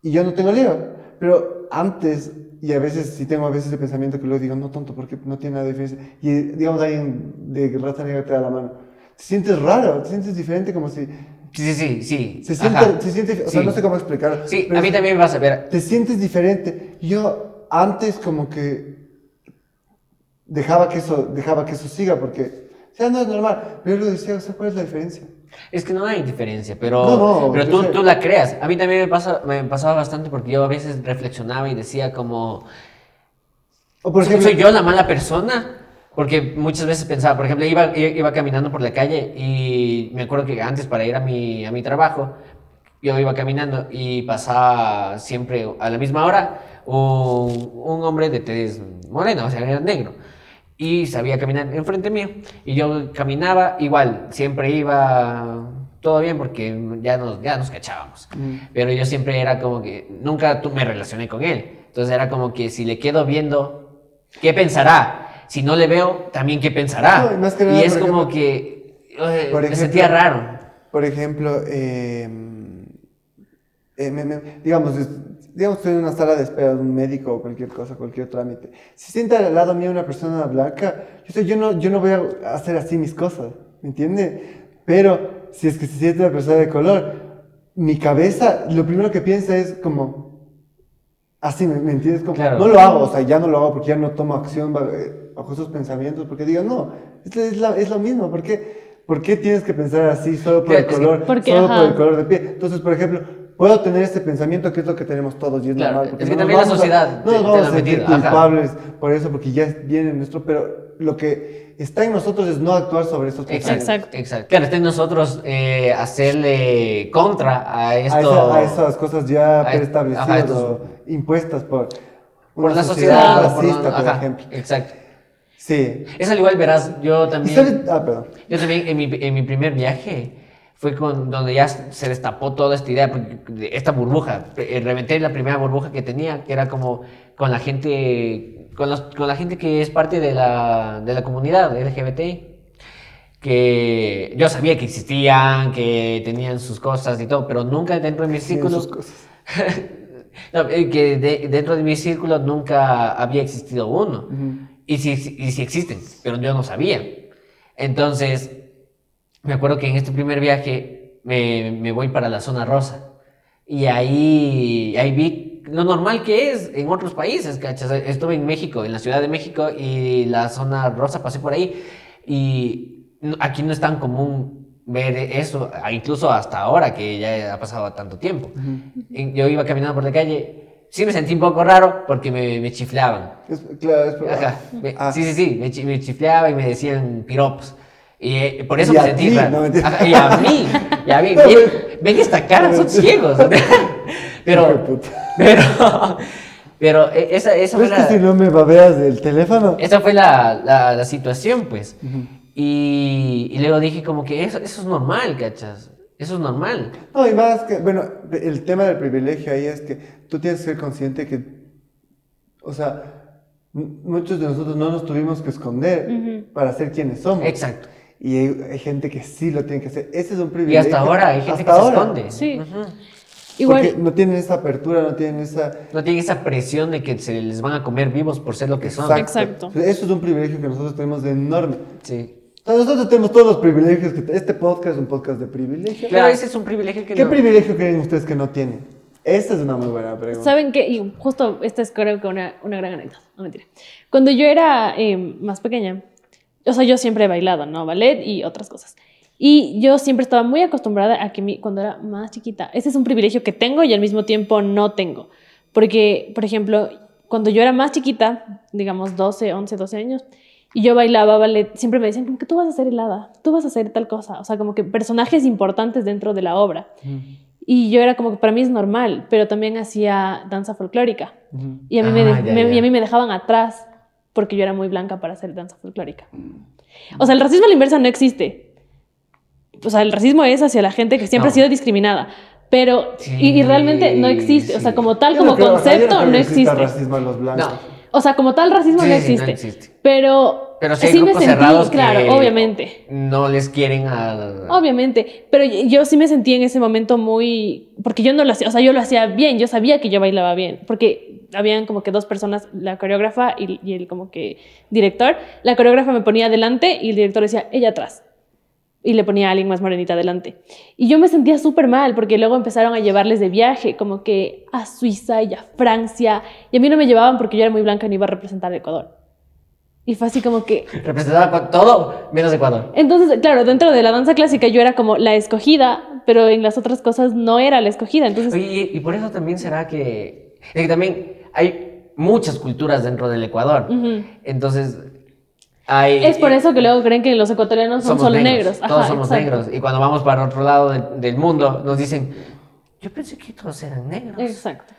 y yo no tengo lío. Pero antes, y a veces sí tengo a veces el pensamiento que luego digo, no tonto, porque no tiene nada de diferencia. Y digamos, alguien de raza negra te da la mano. Te sientes raro, te sientes diferente, como si. Sí, sí, sí, sí. Se siente, se siente, o sea, Sí. no sé cómo explicarlo. Sí, a mí es- también me vas a ver. Te sientes diferente. Yo antes, como que. Dejaba que eso, dejaba que eso siga, porque. O sea, no es normal. Pero yo luego decía, o sea, ¿cuál es la diferencia? Es que no hay diferencia, pero, No, no, pero tú, tú la creas. A mí también me, pasa, me pasaba bastante porque yo a veces reflexionaba y decía como, O por ¿soy- ejemplo. ¿soy yo la mala persona? Porque muchas veces pensaba, por ejemplo, iba, iba caminando por la calle y me acuerdo que antes para ir a mi, a mi trabajo, yo iba caminando y pasaba siempre a la misma hora un, un hombre de tez morena, o sea, era negro. Y sabía caminar enfrente mío. Y yo caminaba igual, siempre iba todo bien porque ya nos, ya nos cachábamos. Pero yo siempre era como que, nunca me relacioné con él. Entonces era como que si le quedo viendo, ¿qué pensará? Si no le veo, también qué pensará. No, y es como ejemplo- que eh, me ejemplo- sentía raro. Por ejemplo, eh, eh, me- me- digamos, digamos, estoy en una sala de espera de un médico o cualquier cosa, cualquier trámite. Si sienta al lado mío una persona blanca, yo, sé, yo, no, yo no voy a hacer así mis cosas, ¿me entiende? Pero si es que se siente una persona de color, mi cabeza, lo primero que piensa es como, así, ¿me, me entiendes? Como, Claro. No lo hago, o sea, ya no lo hago porque ya no tomo acción eh, bajo esos pensamientos, porque digo, no, es, es, la- es lo mismo, ¿por qué, ¿por qué tienes que pensar así solo por el color? Porque, solo ajá. por el color de piel. Entonces, por ejemplo, puedo tener este pensamiento que es lo que tenemos todos y es Claro, normal. porque es que no también la vamos a- sociedad no nos vamos a sentir ajá. culpables por eso, porque ya viene en nuestro, pero lo que está en nosotros es no actuar sobre esos pensamientos. Exacto. Exacto. Claro, está en nosotros eh, hacerle contra a A, esto. esa- a esas cosas ya preestablecidas ajá, estos- o impuestas por, por la sociedad, sociedad. por- racista, por ajá, ejemplo. Exacto. Sí. Es al igual, verás, yo ¿Y también. Ah, perdón. Yo también, en mi, en mi primer viaje, fue con, donde ya se destapó toda esta idea, esta burbuja. Eh, Reventé la primera burbuja que tenía, que era como con la gente, con, los- con la gente que es parte de la, de la comunidad LGBT. Que yo sabía que existían, que tenían sus cosas y todo, pero nunca dentro de mi Tienen círculo. sus cosas. *laughs* No, eh, que de- dentro de mi círculo nunca había existido uno. y, si, y si existen, pero yo no sabía. Entonces, me acuerdo que en este primer viaje me, me voy para la zona rosa. Y ahí, ahí vi lo normal que es en otros países, ¿cachas? Estuve en México, en la Ciudad de México, y la zona rosa pasé por ahí. Y aquí no es tan común ver eso, incluso hasta ahora, que ya ha pasado tanto tiempo. En- Yo iba caminando por la calle, sí me sentí un poco raro porque me, me chiflaban. Es- claro, es Ajá. Me- Ah. Sí, sí, sí, me, me y me decían piropos. Y eh, por eso Y me sentí ti, raro. no, mentira. Ajá, y a mí, y a mí. *laughs* No, ven, esta cara, son ciegos. *laughs* *laughs* Pero, pero, pero eh, esa, esa fue ¿Ves que la, si no me babeas del teléfono? esa fue la, la, la situación, pues. y, y luego dije como que eso, eso es normal, ¿cachas? Eso es normal. No, y más que, bueno, el tema del privilegio ahí es que tú tienes que ser consciente que, o sea, muchos de nosotros no nos tuvimos que esconder para ser quienes somos. Exacto. Y hay, hay gente que sí lo tiene que hacer. Ese es un Y privilegio. hasta ahora hay gente Hasta que se ahora. esconde. Sí. Ujú. Igual, Porque no tienen esa apertura, no tienen esa... No tienen esa presión de que se les van a comer vivos por ser lo que son. Exacto. Eso es un privilegio que nosotros tenemos de enorme. Sí. Nosotros tenemos todos los privilegios. que Este podcast es un podcast de privilegio. Claro, ese es un privilegio que ¿Qué no- privilegio creen ustedes que no tienen? Esta es una muy buena pregunta. ¿Saben qué? Y justo esta es creo que una, una gran anécdota, no mentira. Cuando yo era eh, más pequeña, o sea, yo siempre he bailado, ¿no? Ballet y otras cosas. Y yo siempre estaba muy acostumbrada a que mi, cuando era más chiquita, ese es un privilegio que tengo y al mismo tiempo no tengo. Porque, por ejemplo, cuando yo era más chiquita, digamos 12, 11, 12 años, y yo bailaba ballet, siempre me decían como que tú vas a ser helada, tú vas a hacer tal cosa. O sea, como que personajes importantes dentro de la obra. Y yo era como que para mí es normal, pero también hacía danza folclórica. Y a mí, me, Ah, de- ya, me- ya. y a mí me dejaban atrás porque yo era muy blanca para hacer danza folclórica. O sea, el racismo a la inversa no existe. O sea, el racismo es hacia la gente que siempre No. ha sido discriminada. Pero, y, y realmente no existe. O sea, Sí. como tal, Yo como creo- concepto, no existe. racismo a los blancos. No. O sea, como tal, racismo Sí, no, sí, existe. no existe. Pero, Pero sí hay me grupos sentí, cerrados que claro, obviamente. no les quieren a... Obviamente, pero yo sí me sentí en ese momento muy, porque yo no lo hacía, o sea, yo lo hacía bien, yo sabía que yo bailaba bien, porque habían como que dos personas, la coreógrafa y, y el como que director, la coreógrafa me ponía adelante y el director decía, ella atrás, y le ponía a alguien más morenita adelante. Y yo me sentía súper mal, porque luego empezaron a llevarles de viaje, como que a Suiza y a Francia, y a mí no me llevaban porque yo era muy blanca y no iba a representar a Ecuador. Y fue así como que, Representaba todo menos Ecuador. entonces, claro, dentro de la danza clásica yo era como la escogida, pero en las otras cosas no era la escogida. Entonces, Oye, y, y por eso también será que... Es que también hay muchas culturas dentro del Ecuador. Entonces, hay... es por eso que luego creen que los ecuatorianos son solo negros. negros. Todos Ajá, somos exacto. negros. Y cuando vamos para otro lado de- del mundo, nos dicen, yo pensé que todos eran negros. Exacto.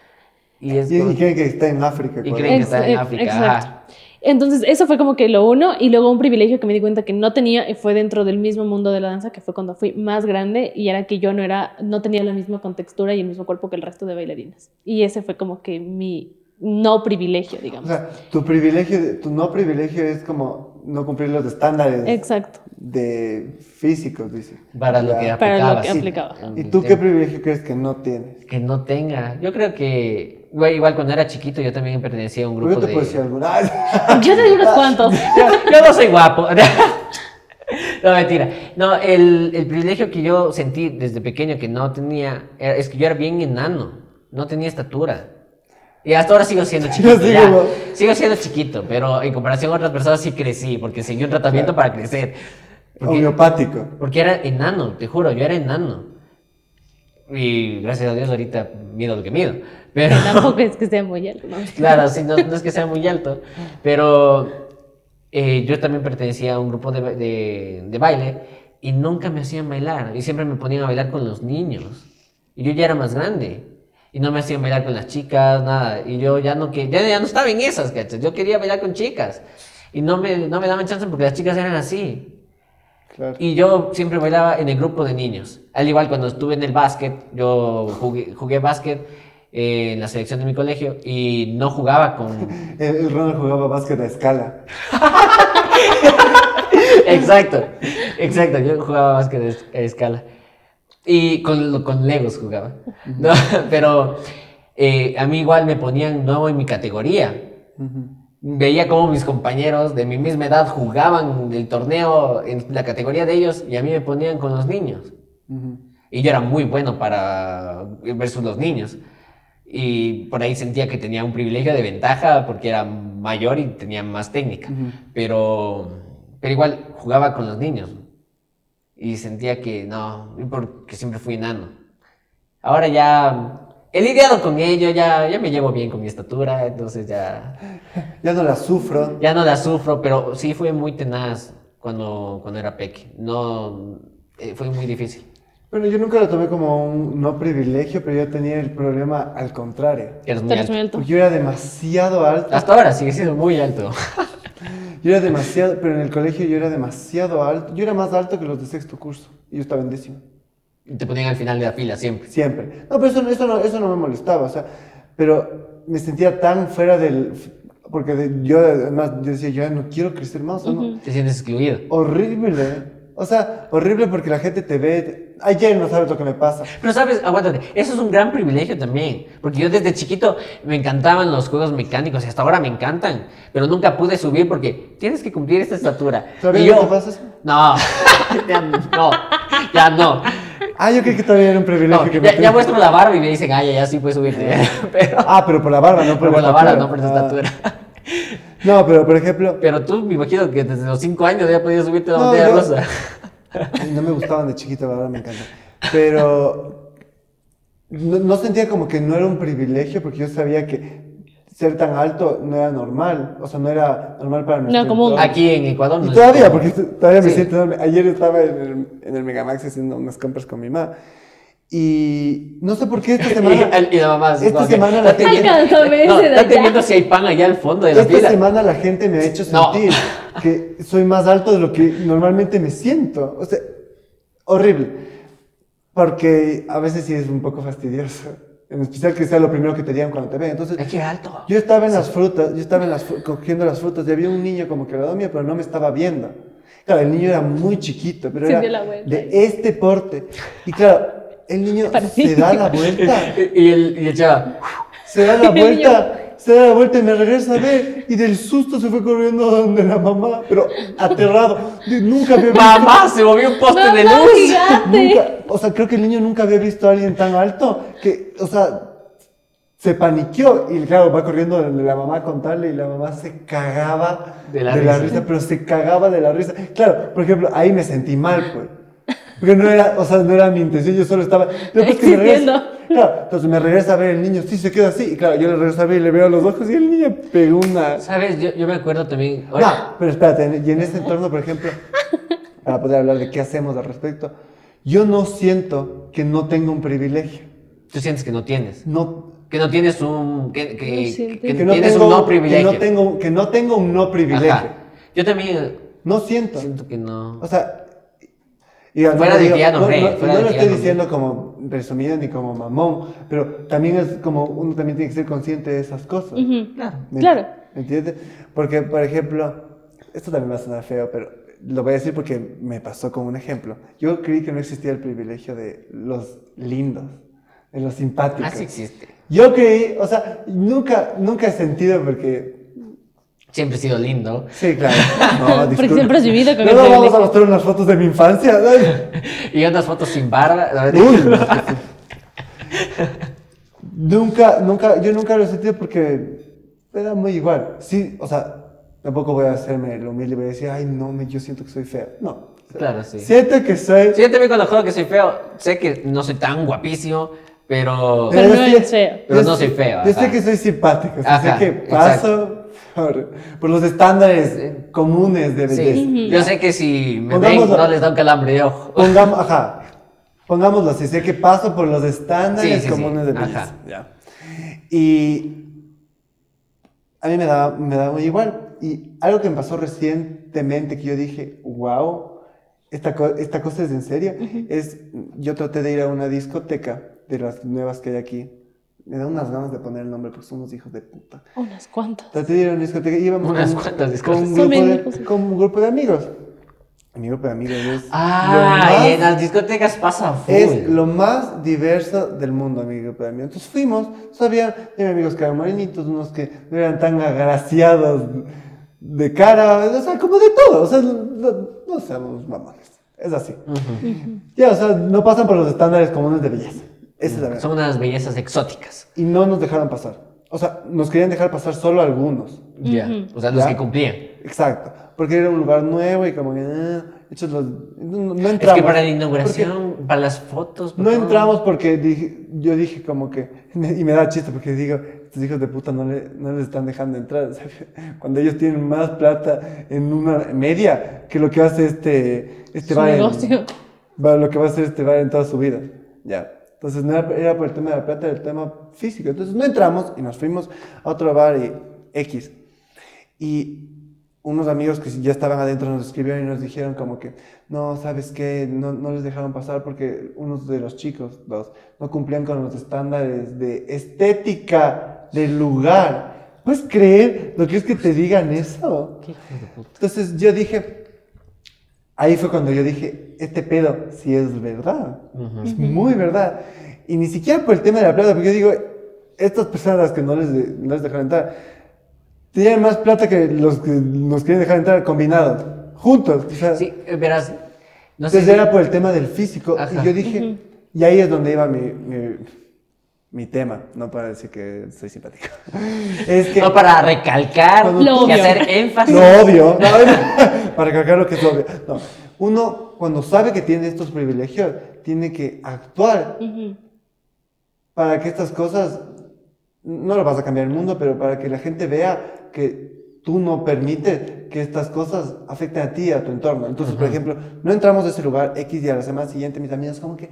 Y es Y, como- y creen que está en África. Y creen que está en África, exacto. ajá. Entonces, eso fue como que lo uno, y luego un privilegio que me di cuenta que no tenía, y fue dentro del mismo mundo de la danza, que fue cuando fui más grande, y era que yo no era, no tenía la misma contextura y el mismo cuerpo que el resto de bailarinas. Y ese fue como que mi no privilegio, O digamos. sea, tu privilegio, tu no privilegio es como no cumplir los estándares Exacto. de físicos, dice. Para lo que Para lo que aplicaba. en ¿Y tú qué privilegio crees que no tienes? Que no tenga. Yo creo que, güey, igual cuando era chiquito yo también pertenecía a un Yo grupo te de... decir alguna. Ay, *laughs* Yo te digo unos *laughs* cuantos. yo, yo no soy guapo. *laughs* No, mentira. No, el, el privilegio que yo sentí desde pequeño que no tenía era- es que yo era bien enano. No tenía estatura. Y hasta ahora sigo siendo *laughs* chiquito. sigo, ya. Sigo siendo chiquito, pero en comparación a otras personas sí crecí, porque seguí un tratamiento para crecer. Porque, Homeopático. porque era enano, te juro, yo era enano. Y gracias a Dios ahorita mido lo que mido. Pero, *laughs* Tampoco es que sea muy alto, ¿no? *laughs* Claro, sí, no, no es que sea muy alto, pero eh, yo también pertenecía a un grupo de, de- de baile y nunca me hacían bailar y siempre me ponían a bailar con los niños. Y yo ya era más grande y no me hacían bailar con las chicas, nada. Y yo ya no, que, ya, ya no estaba en esas, ¿cachas? Yo quería bailar con chicas y no me, no me daban chance porque las chicas eran así. Claro. Y yo siempre bailaba en el grupo de niños. Al igual cuando estuve en el básquet, yo jugué, jugué básquet eh, en la selección de mi colegio y no jugaba con... *laughs* El, el Ronald jugaba básquet a escala. *laughs* exacto, exacto, yo jugaba básquet a es- a escala. Y con, con Legos jugaba. ¿no? *laughs* Pero eh, a mí igual me ponían nuevo en mi categoría. Veía como mis compañeros de mi misma edad jugaban el torneo en la categoría de ellos y a mí me ponían con los niños. Ujú. Y yo era muy bueno para versus los niños. Y por ahí sentía que tenía un privilegio de ventaja porque era mayor y tenía más técnica. pero, pero igual jugaba con los niños. Y sentía que no, porque siempre fui enano. Ahora ya he lidiado con ello, ya, ya me llevo bien con mi estatura, entonces ya, Ya no la sufro. ya no la sufro, pero sí fue muy tenaz cuando, cuando era peque. No, eh, fue muy difícil. Pero yo nunca lo tomé como un no privilegio, pero yo tenía el problema al contrario. Eres muy alto. muy alto. Porque yo era demasiado alto. Hasta ahora sigue siendo muy alto. *laughs* Yo era demasiado, pero en el colegio yo era demasiado alto. Yo era más alto que los de sexto curso. Y yo estaba en décimo. Y te ponían al final de la fila siempre. Siempre. No, pero eso, eso, no, eso no me molestaba. O sea, pero me sentía tan fuera del... Porque de- yo además yo decía, yo no quiero crecer más. o no- Te sientes excluido. Horrible. O sea, horrible porque la gente te ve... te- Ayer no sabes lo que me pasa. Pero sabes, aguántate, eso es un gran privilegio también. Porque yo desde chiquito me encantaban los juegos mecánicos y hasta ahora me encantan. Pero nunca pude subir porque tienes que cumplir esta estatura. ¿Todavía Y no yo, pasa eso? No, *laughs* ya no, ya no. Ah, yo creí que todavía era un privilegio No, que me ya, ya muestro la barba y me dicen, ay, ya, ya sí puedes subirte. *laughs* Pero, Ah, pero por la barba, no por, pero por la estatura. barba, no por tu Ah. No, pero por ejemplo, Pero tú me imagino que desde los 5 años ya podías subirte a la No, montaña yo- rusa. no me gustaban de chiquito, ahora me encanta. Pero no, no sentía como que no era un privilegio porque yo sabía que ser tan alto no era normal. O sea, no era normal para nuestro común. entorno. Aquí en Ecuador no Y todavía, porque todavía me Sí. siento enorme. Ayer estaba en el, en el Megamax haciendo unas compras con mi mamá. Y no sé por qué esta *laughs* semana. Y, y la mamá Esta semana la *laughs* "Date gente- no, allá". viendo si hay pan allá al fondo de la Esta fila. semana la gente me ha hecho No. sentir que soy más alto de lo que normalmente me siento. O sea, horrible. Porque a veces sí es un poco fastidioso. En especial que sea lo primero que te digan cuando te ven. Entonces, Es que alto. yo estaba en las frutas, yo estaba en las, cogiendo las frutas y había un niño como que la domía, pero no me estaba viendo. Claro, el niño era muy chiquito, pero era de este porte. Y claro, el niño *laughs* se da la vuelta, *laughs* Y el, y el chava, se da la *laughs* vuelta, se da la vuelta y me regresa a ver. Y del susto se fue corriendo a donde la mamá, pero aterrado. Nunca había visto. mamá, se movió un poste de ¡Mamá luz. Nunca, o sea, creo que el niño nunca había visto a alguien tan alto que, o sea, se paniqueó y claro, va corriendo de la mamá a contarle y la mamá se cagaba De de la risa. pero se cagaba de la risa. Claro, por ejemplo, ahí me sentí mal, pues. Porque no era, o sea, no era mi intención, yo solo estaba. Después que me regresa, claro, entonces me regresa a ver el niño, sí se queda así. Y claro, yo le regreso a ver y le veo a los ojos y el niño pegó una. ¿Sabes? Yo, yo me acuerdo también. No, pero espérate, y en ese entorno, por ejemplo, para poder hablar de qué hacemos al respecto, yo no siento que no tenga un privilegio. Tú sientes que no tienes. No, Que no tienes un. Que, que, que Que no, tienes tengo, un no que, privilegio. no tengo, que no tengo un no privilegio. Ajá. Yo también No siento. siento que no. O sea, y Fuera de digo- que ya no no, re, no- fuera no de lo estoy diciendo como resumido ni como mamón, pero también es como uno también tiene que ser consciente de esas cosas. Claro. ¿Me- Claro. ¿Me entiendes? Porque, por ejemplo, esto también va a sonar feo, pero lo voy a decir porque me pasó como un ejemplo. Yo creí que no existía el privilegio de los lindos, de los simpáticos. Así existe. Yo creí, o sea, nunca, nunca he sentido porque... Siempre he sido lindo. Sí, claro. No, *laughs* Porque siempre has vivido con No nos vamos a mostrar unas fotos de mi infancia. *laughs* Y unas fotos sin barba. No, *laughs* nunca, nunca, yo nunca lo he sentido porque me da muy igual. Sí, o sea, tampoco voy a hacerme lo humilde y voy a decir, ay, no, me, yo siento que soy feo. No. Claro, sí. Siento que soy. Yo también cuando juego que soy feo, sé que no soy tan guapísimo, pero... Pero no eres feo. Pero no soy feo, Yo sé que soy simpático, o sea, Ajá, sé que paso por, por los estándares eh, comunes de belleza. Sí, yo sé que si me ven no les da un calambre de ojo. Pongamos, ajá. Pongámoslo así, sé que paso por los estándares Sí, sí, sí. comunes de belleza. Ajá. ya. Y a mí me da, me da muy igual. Y algo que me pasó recientemente que yo dije, wow, esta, co- esta cosa es en serio, es, yo traté de ir a una discoteca de las nuevas que hay aquí. Me da unas ganas de poner el nombre porque son unos hijos de puta. Unas cuantas. Traté de ir a una discoteca y íbamos Unas con, cuantas con un discotecas. grupo de, amigos. con un grupo de amigos. Mi grupo de amigos es Ah, más- y en las discotecas pasa full. es lo más diverso del mundo, amigo para mí. Entonces fuimos, sabía, tenía amigos que eran morenitos, unos que no eran tan agraciados de cara, o sea, como de todo, o sea, no, no- no seamos mamones, es así. Ya, o sea, no pasan por los estándares comunes de belleza, esa es la verdad. Son unas bellezas exóticas. Y no nos dejaron pasar, o sea, nos querían dejar pasar solo algunos. Ya. O sea, los Ya. que cumplían. Exacto, porque era un lugar nuevo y como que, ah, hechos los, no, no Es entramos. que para la porque- inauguración, para las fotos. No entramos porque dije, yo dije como que, *laughs* y me da chiste porque digo, estos hijos de puta no, le- no les están dejando entrar. *laughs* o sea, Cuando ellos tienen más plata en una media que lo que hace este, este Su bar en- negocio. va- lo que va a hacer este bar en toda su vida. Ya. Entonces no era, era por el tema de la plata, era el tema físico. Entonces no entramos y nos fuimos a otro bar y X. Y unos amigos que ya estaban adentro nos escribieron y nos dijeron como que, no, ¿sabes qué? No, no les dejaron pasar porque unos de los chicos, dos, no cumplían con los estándares de estética del lugar. ¿Puedes creer lo que es que te digan eso? Entonces yo dije, ahí fue cuando yo dije, este pedo sí es verdad, es muy verdad. Y ni siquiera por el tema de la plata, porque yo digo, estas personas que no les, de- no les dejaron entrar, tenían más plata que los que nos quieren dejar entrar combinados, juntos. O sea, Sí, eh, verás. No sé. entonces si- era por el tema del físico. Ajá. Y yo dije, y ahí es donde iba mi, mi, mi tema, no para decir que soy simpático. *laughs* es que... No para recalcar Cuando y Lo hacer énfasis. Lo obvio, no, *laughs* para calcar lo que es obvio. No. Uno, cuando sabe que tiene estos privilegios, tiene que actuar Ujú. para que estas cosas, no lo vas a cambiar el mundo, pero para que la gente vea que tú no permites que estas cosas afecten a ti a tu entorno. Entonces, por ejemplo, no entramos a ese lugar X y a la semana siguiente mis amigos como que,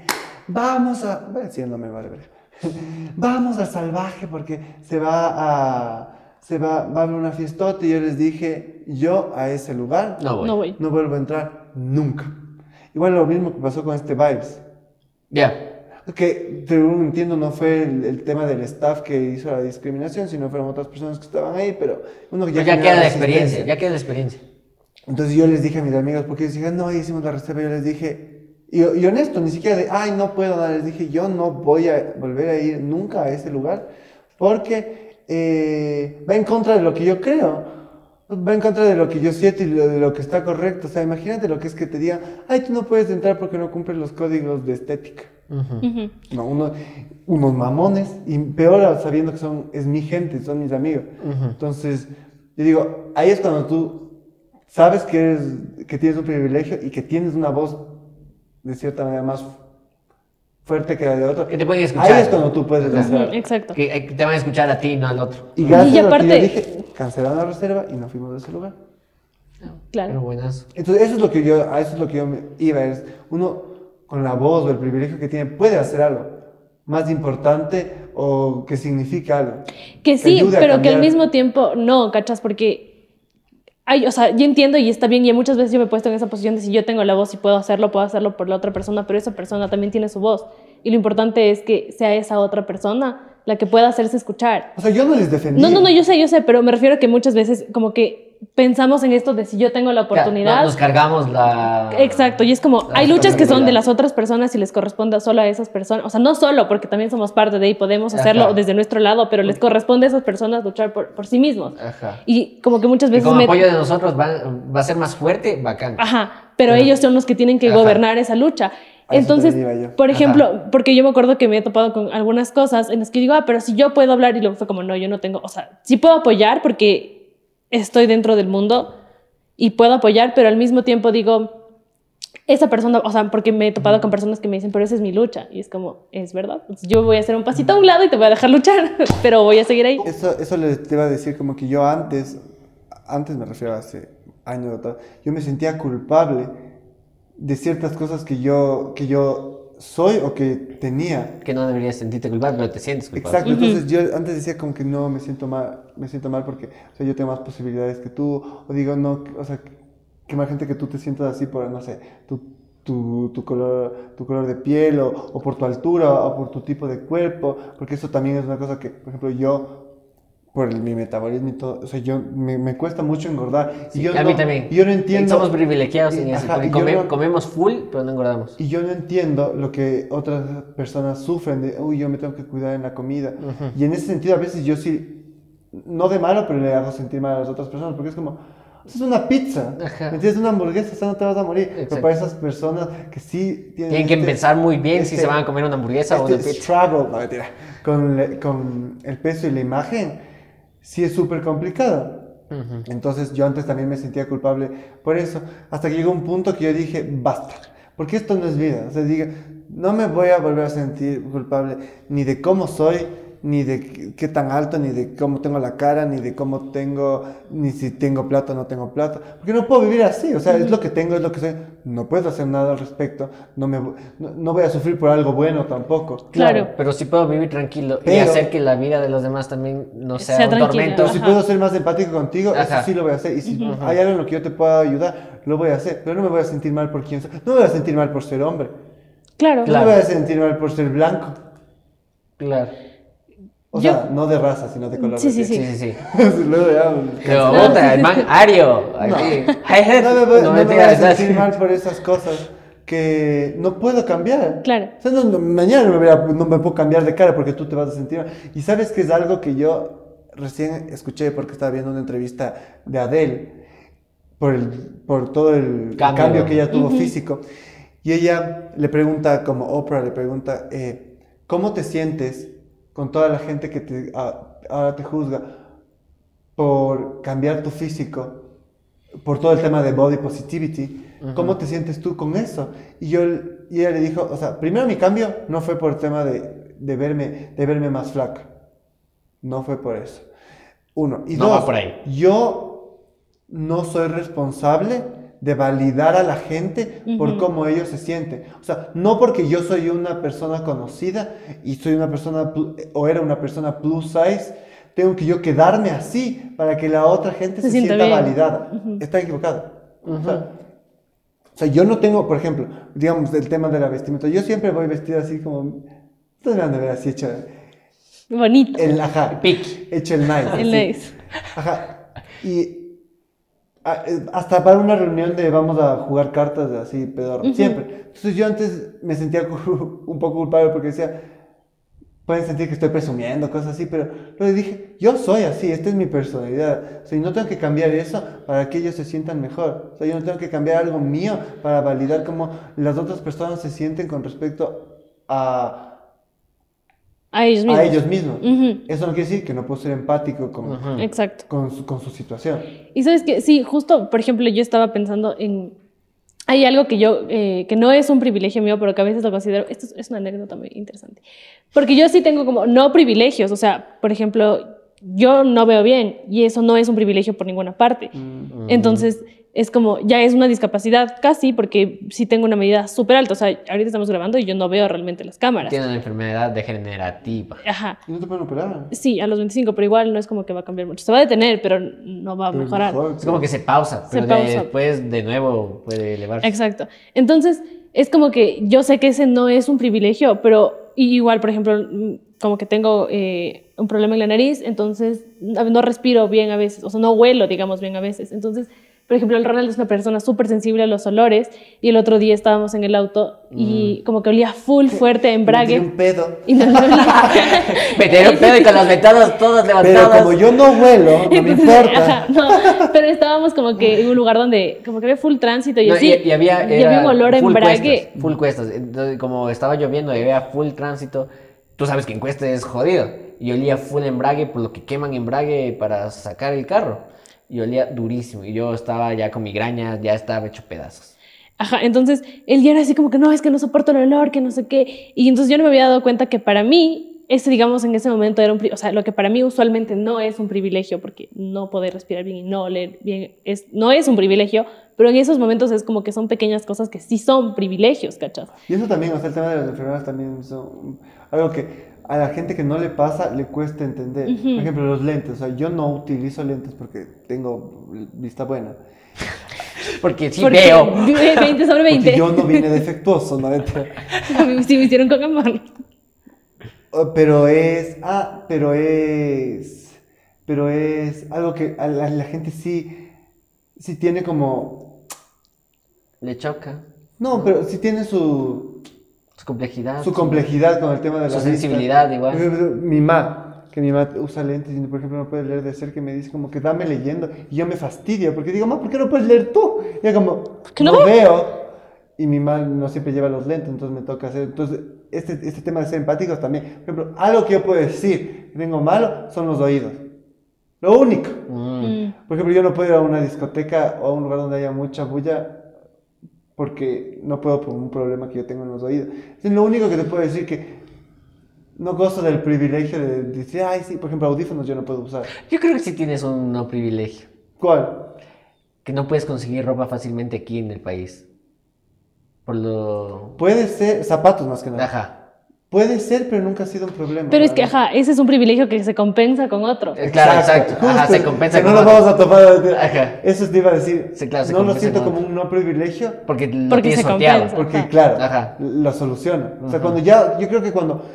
vamos a, voy a decir, no me vale, vale. *laughs* vamos al salvaje porque se va a, se va, va a haber una fiestota y yo les dije, yo a ese lugar No voy. No voy. no vuelvo a entrar nunca. Igual lo mismo que pasó con este Vibes. Ya. Que según entiendo no fue el, el tema del staff que hizo la discriminación, sino fueron otras personas que estaban ahí, pero uno Ya, genera queda la experiencia. Ya queda la experiencia. Entonces yo les dije a mis amigos, porque ellos dijeron, no, hicimos la reserva, yo les dije, y, y honesto, ni siquiera de, ay, no puedo, nada, les dije, yo no voy a volver a ir nunca a ese lugar, porque eh, va en contra de lo que yo creo. Va en contra de lo que yo siento y lo- de lo que está correcto. O sea, imagínate lo que es que te digan, ay, tú no puedes entrar porque no cumples los códigos de estética. Ujú. No, uno- unos mamones, y peor sabiendo que son, es mi gente, son mis amigos. Entonces, yo digo, ahí es cuando tú sabes que, eres, que tienes un privilegio y que tienes una voz de cierta manera más fuerte que la de otro. Que te pueden escuchar. Ahí es cuando tú puedes. Ujú, Exacto. Que, eh, que te van a escuchar a ti, no al otro. Y gracias Y a lo que aparte- yo dije, cancelaron la reserva y nos fuimos de ese lugar. Pero Claro. buenas. Entonces, eso es lo que yo, a eso es lo que yo me iba, es uno con la voz o el privilegio que tiene puede hacer algo. más importante o que significa algo. Que sí, a pero que al mismo tiempo no, ¿cachas? Porque, ay, o sea, yo entiendo y está bien, y muchas veces yo me he puesto en esa posición de si yo tengo la voz y puedo hacerlo, puedo hacerlo por la otra persona, pero esa persona también tiene su voz. Y lo importante es que sea esa otra persona la que pueda hacerse escuchar. O sea, yo no les defendí. No, no, no, yo sé, yo sé, pero me refiero a que muchas veces como que pensamos en esto de si yo tengo la oportunidad. Ya, no, nos cargamos la. Exacto, y es como, hay luchas que son de las otras personas y les corresponde solo a esas personas, o sea, no solo, porque también somos parte de y podemos hacerlo Ajá. desde nuestro lado, pero les corresponde a esas personas luchar por, por sí mismos. Ajá. Y como que muchas Y veces... con me- apoyo de nosotros va, va a ser más fuerte, bacán. Ajá, pero Ajá. ellos son los que tienen que Ajá. gobernar esa lucha. Entonces, por Ajá. ejemplo, porque yo me acuerdo que me he topado con algunas cosas en las que digo, ah, pero si yo puedo hablar y luego fue como, no, yo no tengo, o sea, sí puedo apoyar porque estoy dentro del mundo y puedo apoyar, pero al mismo tiempo digo, esa persona, o sea, porque me he topado con personas que me dicen, pero esa es mi lucha. Y es como, es verdad. Entonces, yo voy a hacer un pasito a un lado y te voy a dejar luchar, *laughs* pero voy a seguir ahí. Eso, eso les te iba a decir como que yo antes, antes me refiero a hace años atrás, yo me sentía culpable de ciertas cosas que yo, que yo soy o que tenía. Que no deberías sentirte culpable, pero te sientes culpable. Exacto, entonces yo antes decía como que no, me siento mal, me siento mal porque o sea, yo tengo más posibilidades que tú, o digo, no, o sea, que más gente que tú te sientas así por, no sé, tu, tu, tu color, tu color de piel o, o por tu altura o por tu tipo de cuerpo, porque eso también es una cosa que, por ejemplo, yo, por el- mi metabolismo y todo, o sea, yo, me, me cuesta mucho engordar. Sí, y yo a no, mí también. yo no entiendo... Somos privilegiados en eso. porque come- no- comemos full, pero no engordamos. y yo no entiendo lo que otras personas sufren de, uy, yo me tengo que cuidar en la comida. Y en ese sentido, a veces yo sí, no de malo, pero le hago sentir mal a las otras personas, porque es como, es una pizza, Ajá. ¿me? Una hamburguesa, o sea, no te vas a morir. Pero Exacto. para esas personas que sí tienen... Tienen que este- pensar muy bien si este- se van a comer una hamburguesa o este una pizza. struggle, no, mentira, con, con el peso y la imagen, sí es súper complicado. Entonces yo antes también me sentía culpable por eso, hasta que llegó un punto que yo dije, basta, porque esto no es vida. O sea, diga, no me voy a volver a sentir culpable ni de cómo soy, ni de qué- tan alto, ni de cómo tengo la cara, ni de cómo tengo, ni si tengo plata o no tengo plata, porque no puedo vivir así, o sea, es lo que tengo, es lo que soy, no puedo hacer nada al respecto, no, me, no, no voy a sufrir por algo bueno tampoco. Claro. Pero sí puedo vivir tranquilo y hacer que la vida de los demás también no sea, Sea un tormento. Pero si puedo ser más empático contigo, Ajá. eso sí lo voy a hacer. Y si hay algo en lo que yo te pueda ayudar, lo voy a hacer. Pero no me voy a sentir mal por quién soy. No me voy a sentir mal por ser hombre. Claro. Claro. No me voy a sentir mal por ser blanco. Claro. O Yo- sea, no de raza, sino de color. Sí, sí, Sí, sí, *laughs* sí. Luego ya... Pero No, puta, sí, el man Ario. No. Aquí. *laughs* *laughs* Hi-hat. No me voy, no me voy a mal por esas cosas que no puedo cambiar. Claro. O sea, no- no- mañana no me, a- no me puedo cambiar de cara porque tú te vas a sentir mal. Y sabes que es algo que yo recién escuché porque estaba viendo una entrevista de Adele por, el, por todo el Cambio. cambio, que ella tuvo físico. Y ella le pregunta, como Oprah, le pregunta, eh, ¿cómo te sientes con toda la gente que te, a- ahora te juzga por cambiar tu físico? por todo el tema de body positivity, ¿cómo te sientes tú con eso? Y yo y ella le dijo, o sea, primero mi cambio no fue por el tema de, de verme, de verme más flaca. No fue por eso. Uno. Y No dos, va por ahí. yo no soy responsable de validar a la gente por cómo ellos se sienten. O sea, no porque yo soy una persona conocida y soy una persona o era una persona plus size, tengo que yo quedarme así para que la otra gente Se se, sienta bien. validada. Está equivocado. O sea, o sea, yo no tengo, por ejemplo, digamos, el tema de la vestimenta. Yo siempre voy vestida así como... Ustedes me van a ver así hecha... Bonito. El, ajá, Pic. hecho el nice. El así. nice. Ajá. Y hasta para una reunión de vamos a jugar cartas de así, pedorro. Ujú. Siempre. Entonces yo antes me sentía *laughs* un poco culpable porque decía, pueden sentir que estoy presumiendo, cosas así, pero luego dije, yo soy así, esta es mi personalidad. O sea, y no tengo que cambiar eso para que ellos se sientan mejor. O sea, yo no tengo que cambiar algo mío para validar cómo las otras personas se sienten con respecto a, A ellos mismos. a ellos mismos. Ujú. Eso no quiere decir que no puedo ser empático con. Exacto. con, su, con su situación. Y sabes que, sí, justo, por ejemplo, yo estaba pensando en... Hay algo que yo, eh, que no es un privilegio mío, pero que a veces lo considero, esto es, es una anécdota muy interesante, porque yo sí tengo como, no privilegios, o sea, por ejemplo, yo no veo bien y eso no es un privilegio por ninguna parte. Entonces, es como, ya es una discapacidad casi, porque sí tengo una medida súper alta. O sea, ahorita estamos grabando y yo no veo realmente las cámaras. Tiene una enfermedad degenerativa. Ajá. ¿Y no te pueden operar? Sí, a los 25, pero igual no es como que va a cambiar mucho. Se va a detener, pero no va a Pero mejorar. mejor, Es como que se pausa, Se pero pausa. después de nuevo puede elevarse. Exacto. Entonces, es como que yo sé que ese no es un privilegio, pero igual, por ejemplo, como que tengo eh, un problema en la nariz, entonces no no respiro bien a veces, o sea, no huelo, digamos, bien a veces. Entonces, por ejemplo, el Ronald es una persona súper sensible a los olores y el otro día estábamos en el auto y como que olía full fuerte a Me tiré embrague. un pedo. *laughs* Y no, no olía. *laughs* Pedo y con las ventanas todas Pero levantadas. como yo no vuelo, no me importa. ajá, no, pero estábamos como que en un lugar donde como que había full tránsito y No, así. y, y había, y había un olor a full embrague. cuestas, full cuestas. Entonces, como estaba lloviendo y había full tránsito, tú sabes que en cuesta es jodido. Y olía full embrague por lo que queman embrague para sacar el carro. Y olía durísimo. Y yo estaba ya con migraña, ya estaba hecho pedazos. Ajá, entonces él ya era así como que no, es que no soporto el olor, que no sé qué. Y entonces yo no me había dado cuenta que para mí, ese digamos en ese momento era un, pri- o sea, lo que para mí usualmente no es un privilegio, porque no poder respirar bien y no oler bien, es, no es un privilegio, pero en esos momentos es como que son pequeñas cosas que sí son privilegios, ¿cachas? Y eso también, o sea, el tema de las enfermedades también son algo que a la gente que no le pasa le cuesta entender. Por ejemplo, los lentes. O sea, yo no utilizo lentes porque tengo vista buena. Porque sí Porque veo. *laughs* 20 sobre Porque 20. yo no vine defectuoso, ¿no? Entonces, *laughs* A mí sí me hicieron con amor. oh, Pero es. Ah, pero es. Pero es algo que a la, la gente sí. Sí tiene como. Le choca. No, pero sí tiene su. Su complejidad. su complejidad con el tema de la Su vista. sensibilidad igual. Mi mamá, que mi mamá usa lentes y por ejemplo no puede leer de cerca y me dice como que dame leyendo y yo me fastidio porque digo, mamá, ¿por qué no puedes leer tú? Y yo como, qué no, no veo? veo. Y mi mamá no siempre lleva los lentes, entonces me toca hacer. Entonces, este, este tema de ser empáticos también. Por ejemplo, algo que yo puedo decir que tengo malo son los oídos. Lo único. Mm. Mm. Por ejemplo, yo no puedo ir a una discoteca o a un lugar donde haya mucha bulla porque no puedo por un problema que yo tengo en los oídos. Es lo único que te puedo decir que no gozo del privilegio de decir, ay, sí, por ejemplo, audífonos yo no puedo usar. Yo creo que sí tienes un no privilegio. ¿Cuál? Que no puedes conseguir ropa fácilmente aquí en el país. Por lo. Puede ser, zapatos más que nada. Ajá. Puede ser, pero nunca ha sido un problema. Pero es que, ¿verdad? ajá, ese es un privilegio que se compensa con otro. Claro, exacto. Ajá, justo, se compensa que con no nos otro. vamos a topar. Ajá. Eso te iba a decir. Sí, claro, se no lo siento como otro. un no privilegio, Porque lo Porque tienes se sorteado. compensa. Porque, Ajá. claro, Ajá. lo soluciona. O sea, cuando ya, yo creo que cuando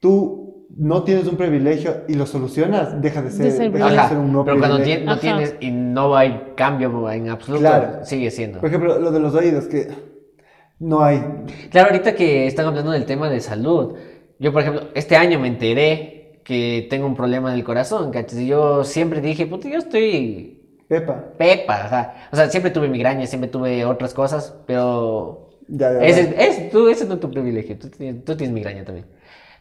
tú no tienes un privilegio y lo solucionas, deja de ser, De ser deja de ser un no Pero cuando privilegio. tien- no Ajá. tienes y no hay cambio en absoluto, Claro. sigue siendo. Por ejemplo, lo de los oídos, que no hay. Claro, ahorita que están hablando del tema de salud, yo por ejemplo, este año me enteré que tengo un problema en el corazón, ¿cachas? Y yo siempre dije, puta, yo estoy Pepa. pepa. O sea, siempre tuve migraña, siempre tuve otras cosas, pero Ya, ya, ese, ya. es, tú, ese no es tu privilegio, tú tienes, tú tienes migraña también.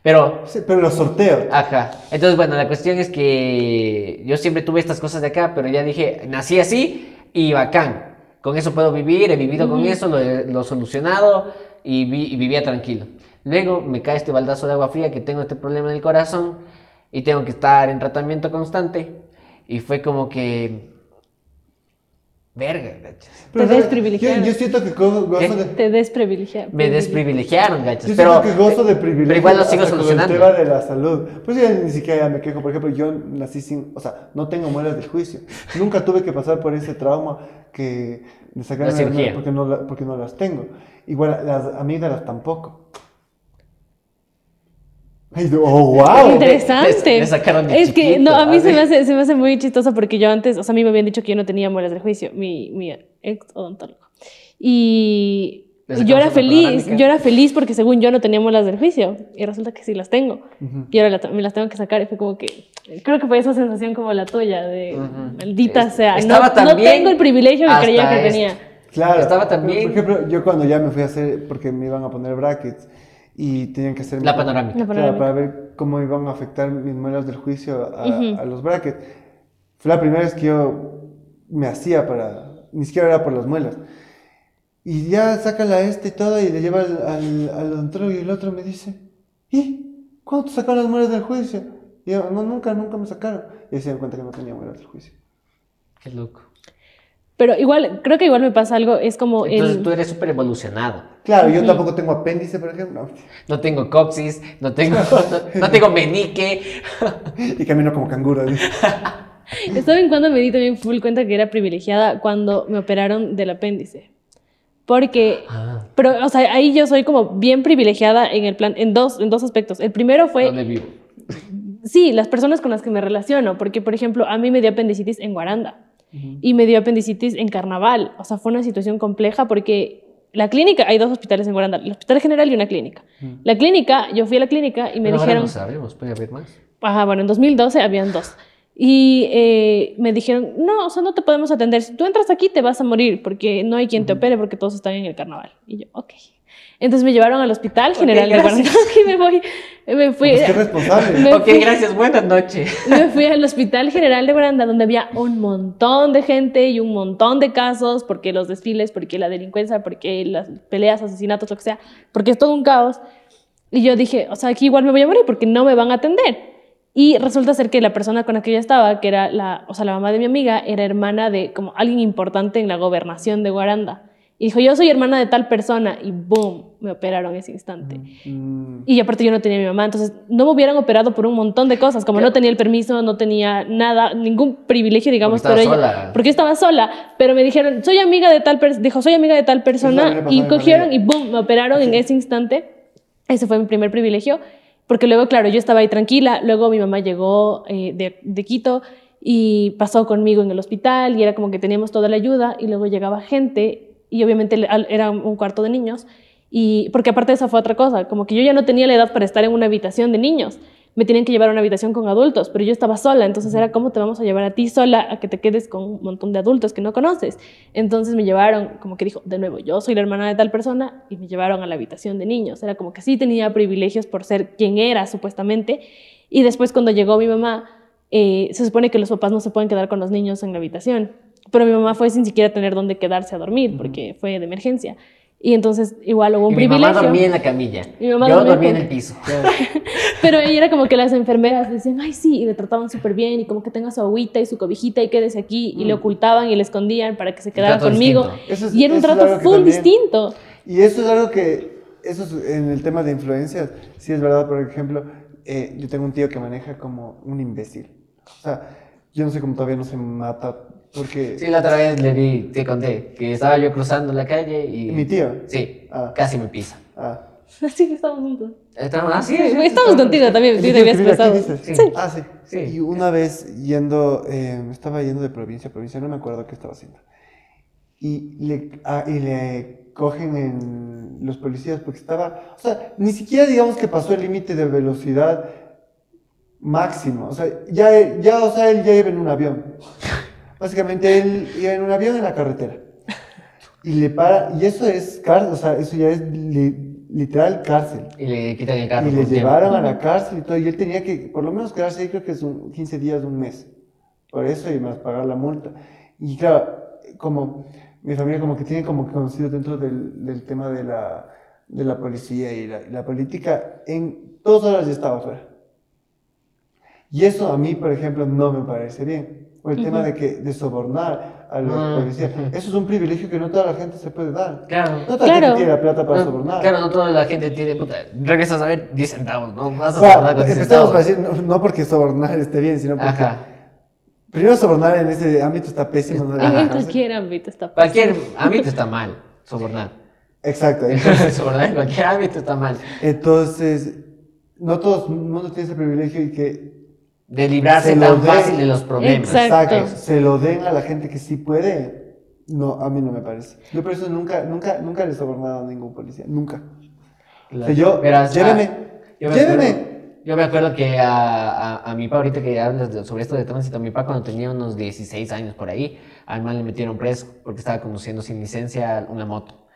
Pero Sí, pero lo sorteo. Ajá. Entonces, bueno, la cuestión es que yo siempre tuve estas cosas de acá, pero ya dije, nací así y bacán. Con eso puedo vivir, he vivido con eso, lo he, lo he solucionado y, vi- y vivía tranquilo. Luego me cae este baldazo de agua fría que tengo este problema en el corazón y tengo que estar en tratamiento constante. Y fue como que... Verga, gachas. Pero, Te desprivilegiaron. Yo, yo siento que go- gozo ¿Qué? de. Te desprivilegiaron. Me desprivilegiaron, gachas. Yo Pero, siento que gozo de privilegio. pero igual lo sigo solucionando. El tema de la salud. Pues ya ni siquiera me quejo. Por ejemplo, yo nací sin. O sea, no tengo muelas del juicio. Nunca tuve que pasar por ese trauma que de sacarme La cirugía. porque no, la- porque no las tengo. Igual las amígdalas tampoco. Oh, wow. Interesante. Le- le sacaron de es que chiquito, no, a mí se me, hace, se me hace muy chistoso porque yo antes, o sea, a mí me habían dicho que yo no tenía muelas del juicio, mi, mi ex odontólogo. Y yo era feliz, yo era feliz porque según yo no tenía muelas del juicio y resulta que sí las tengo. Y ahora la- me las tengo que sacar y fue como que, creo que fue esa sensación como la tuya de, Ujú. maldita Es- sea, no, no tengo el privilegio que creía que esto. tenía. Claro. Estaba también- Por ejemplo, yo cuando ya me fui a hacer, porque me iban a poner brackets y tenían que hacer La panorámica. La Claro, panorámica. para ver cómo iban a afectar mis muelas del juicio a, Ujú. a los brackets. Fue la primera vez que yo me hacía para, ni siquiera era por las muelas. Y ya saca la este y todo y le lleva al, al, al odontólogo y el otro me dice, ¿y cuándo te sacaron las muelas del juicio? Y yo, no, nunca, nunca me sacaron. Y se dieron cuenta que no tenía muelas del juicio. Qué loco. Pero igual, creo que igual me pasa algo, es como Entonces el... tú eres súper evolucionado. Claro, yo tampoco tengo apéndice, por ejemplo. No tengo coxis, no tengo, no, no tengo menique. Y camino como canguro. ¿sí? *laughs* ¿Saben cuando me di también full cuenta que era privilegiada? Cuando me operaron del apéndice. Porque, Ah. pero, o sea, ahí yo soy como bien privilegiada en el plan, en dos, en dos aspectos. El primero fue, ¿Dónde vivo? sí, las personas con las que me relaciono, porque, por ejemplo, a mí me dio apendicitis en Guaranda y me dio apendicitis en Carnaval. O sea, fue una situación compleja porque la clínica, hay dos hospitales en Guaranda, el hospital general y una clínica. La clínica, yo fui a la clínica y me Pero ahora dijeron... no sabemos, puede haber más. Ajá, bueno, en 2012 habían dos. Y eh, me dijeron, no, o sea, no te podemos atender. Si tú entras aquí te vas a morir porque no hay quien te opere porque todos están en el carnaval. Y yo, ok. Entonces me llevaron al Hospital General de gracias. Guaranda. *laughs* y me voy, me fui, Pues qué responsable. Me ok, fui- gracias, buenas noches. *laughs* me fui al Hospital General de Guaranda donde había un montón de gente y un montón de casos porque los desfiles, porque la delincuencia, porque las peleas, asesinatos, lo que sea, porque es todo un caos. Y yo dije, o sea, aquí igual me voy a morir porque no me van a atender. Y resulta ser que la persona con la que yo estaba, que era la, o sea, la mamá de mi amiga, era hermana de como alguien importante en la gobernación de Guaranda. Y dijo, yo soy hermana de tal persona. Y boom, me operaron ese instante. Mm, Y aparte yo no tenía a mi mamá, entonces no me hubieran operado por un montón de cosas, como no tenía el permiso, no tenía nada, ningún privilegio, digamos, estaba ella- sola. porque estaba sola, pero me dijeron, soy amiga de tal persona, dijo, soy amiga de tal persona, y cogieron y boom, me operaron en ese instante. Ese fue mi primer privilegio, porque luego, claro, yo estaba ahí tranquila, luego mi mamá llegó eh, de, de Quito y pasó conmigo en el hospital y era como que teníamos toda la ayuda y luego llegaba gente y obviamente era un cuarto de niños y porque aparte de eso fue otra cosa, como que yo ya no tenía la edad para estar en una habitación de niños, me tenían que llevar a una habitación con adultos, pero yo estaba sola, entonces era cómo te vamos a llevar a ti sola a que te quedes con un montón de adultos que no conoces. Entonces me llevaron, como que dijo, de nuevo, yo soy la hermana de tal persona y me llevaron a la habitación de niños. Era como que sí tenía privilegios por ser quien era supuestamente. Y después cuando llegó mi mamá, eh, se supone que los papás no se pueden quedar con los niños en la habitación, pero mi mamá fue sin siquiera tener dónde quedarse a dormir porque fue de emergencia. Y entonces igual hubo un Y mi privilegio. mamá dormía en la camilla. Mi mamá Yo dormía dormía en el piso. *laughs* Pero ella era como que las enfermeras decían, ay, sí, y le trataban súper bien, y como que tenga su agüita y su cobijita y quédese aquí, y le ocultaban y le escondían para que se quedara conmigo. es- y era un trato full también- distinto. Y eso es algo que, eso es en el tema de influencias, sí es verdad, por ejemplo, eh, yo tengo un tío que maneja como un imbécil. O sea, yo no sé cómo todavía no se mata, porque Sí, la otra vez le vi, te conté, que estaba yo cruzando la calle y... mi tío. Sí, Ah. casi me pisa. Ah, *laughs* Así que estamos juntos. Estaba así. Estamos contigo también, ¿El tú tío te habías cruzado. Sí. Ah, sí. Sí. Y una vez yendo, eh, estaba yendo de provincia a provincia, no me acuerdo qué estaba haciendo. Y le, ah, y le cogen en los policías porque estaba, o sea, ni siquiera digamos que pasó el límite de velocidad máximo. O sea, ya, ya, o sea, él ya iba en un avión. Básicamente él iba en un avión en la carretera. Y le para, y eso es cárcel, o sea, eso ya es li- literal cárcel. Y le quitan el carro. Y le un tiempo. llevaron a la cárcel y todo. Y él tenía que, por lo menos, quedarse ahí, creo que son 15 días, un mes. Por eso, y más pagar la multa. Y claro, como mi familia, como que tiene como que conocido dentro del, del tema de la, de la policía y la, y la política, en dos horas ya estaba fuera. Y eso a mí, por ejemplo, no me parece bien. O el tema de, que, de sobornar a los Ah, policías. ujú. Eso es un privilegio que no toda la gente se puede dar. Claro. No toda la Claro. gente tiene la plata para No, sobornar. Claro, no toda la gente tiene. Puta, regresas a ver 10 centavos, ¿no? Vas a sobornar con 10 empezamos a centavos. decir, no, no porque sobornar esté bien, sino porque Ajá. primero sobornar en ese ámbito está pésimo. ¿no? En, cualquier ámbito está Cualquier ámbito está mal, sobornar. Exacto. sobornar en cualquier ámbito está mal. Entonces, no todo el mundo tiene ese privilegio y que De librarse tan fácil de los problemas. Exacto. se lo den a la gente que sí puede. No, a mí no me parece. Yo por eso nunca, nunca, nunca le he sobornado a ningún policía. Nunca. O sea, yo, Verás, lléveme, ah, yo me lléveme. acuerdo- Yo me acuerdo que a, a, a mi papá, ahorita que hablas de- sobre esto de tránsito, mi papá cuando tenía unos 16 años por ahí, al mal le metieron preso porque estaba conduciendo sin licencia una moto.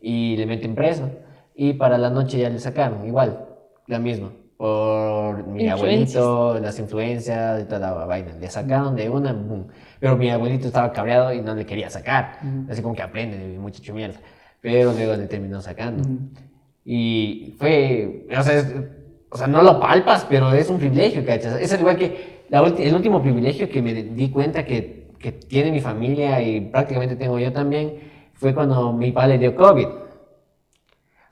Y le meten preso. Y para la noche ya le sacaron, igual, la misma. Por mi abuelito, las influencias y toda la vaina. Le sacaron de una, boom. Pero mi abuelito estaba cabreado y no le quería sacar. Así como que aprende, muchacho mierda. Pero luego le terminó sacando. Y fue, o sea, es- o sea, no lo palpas, pero es un privilegio, ¿cachas? Es al igual que la el último privilegio que me di cuenta que, que tiene mi familia y prácticamente tengo yo también, fue cuando mi padre dio COVID.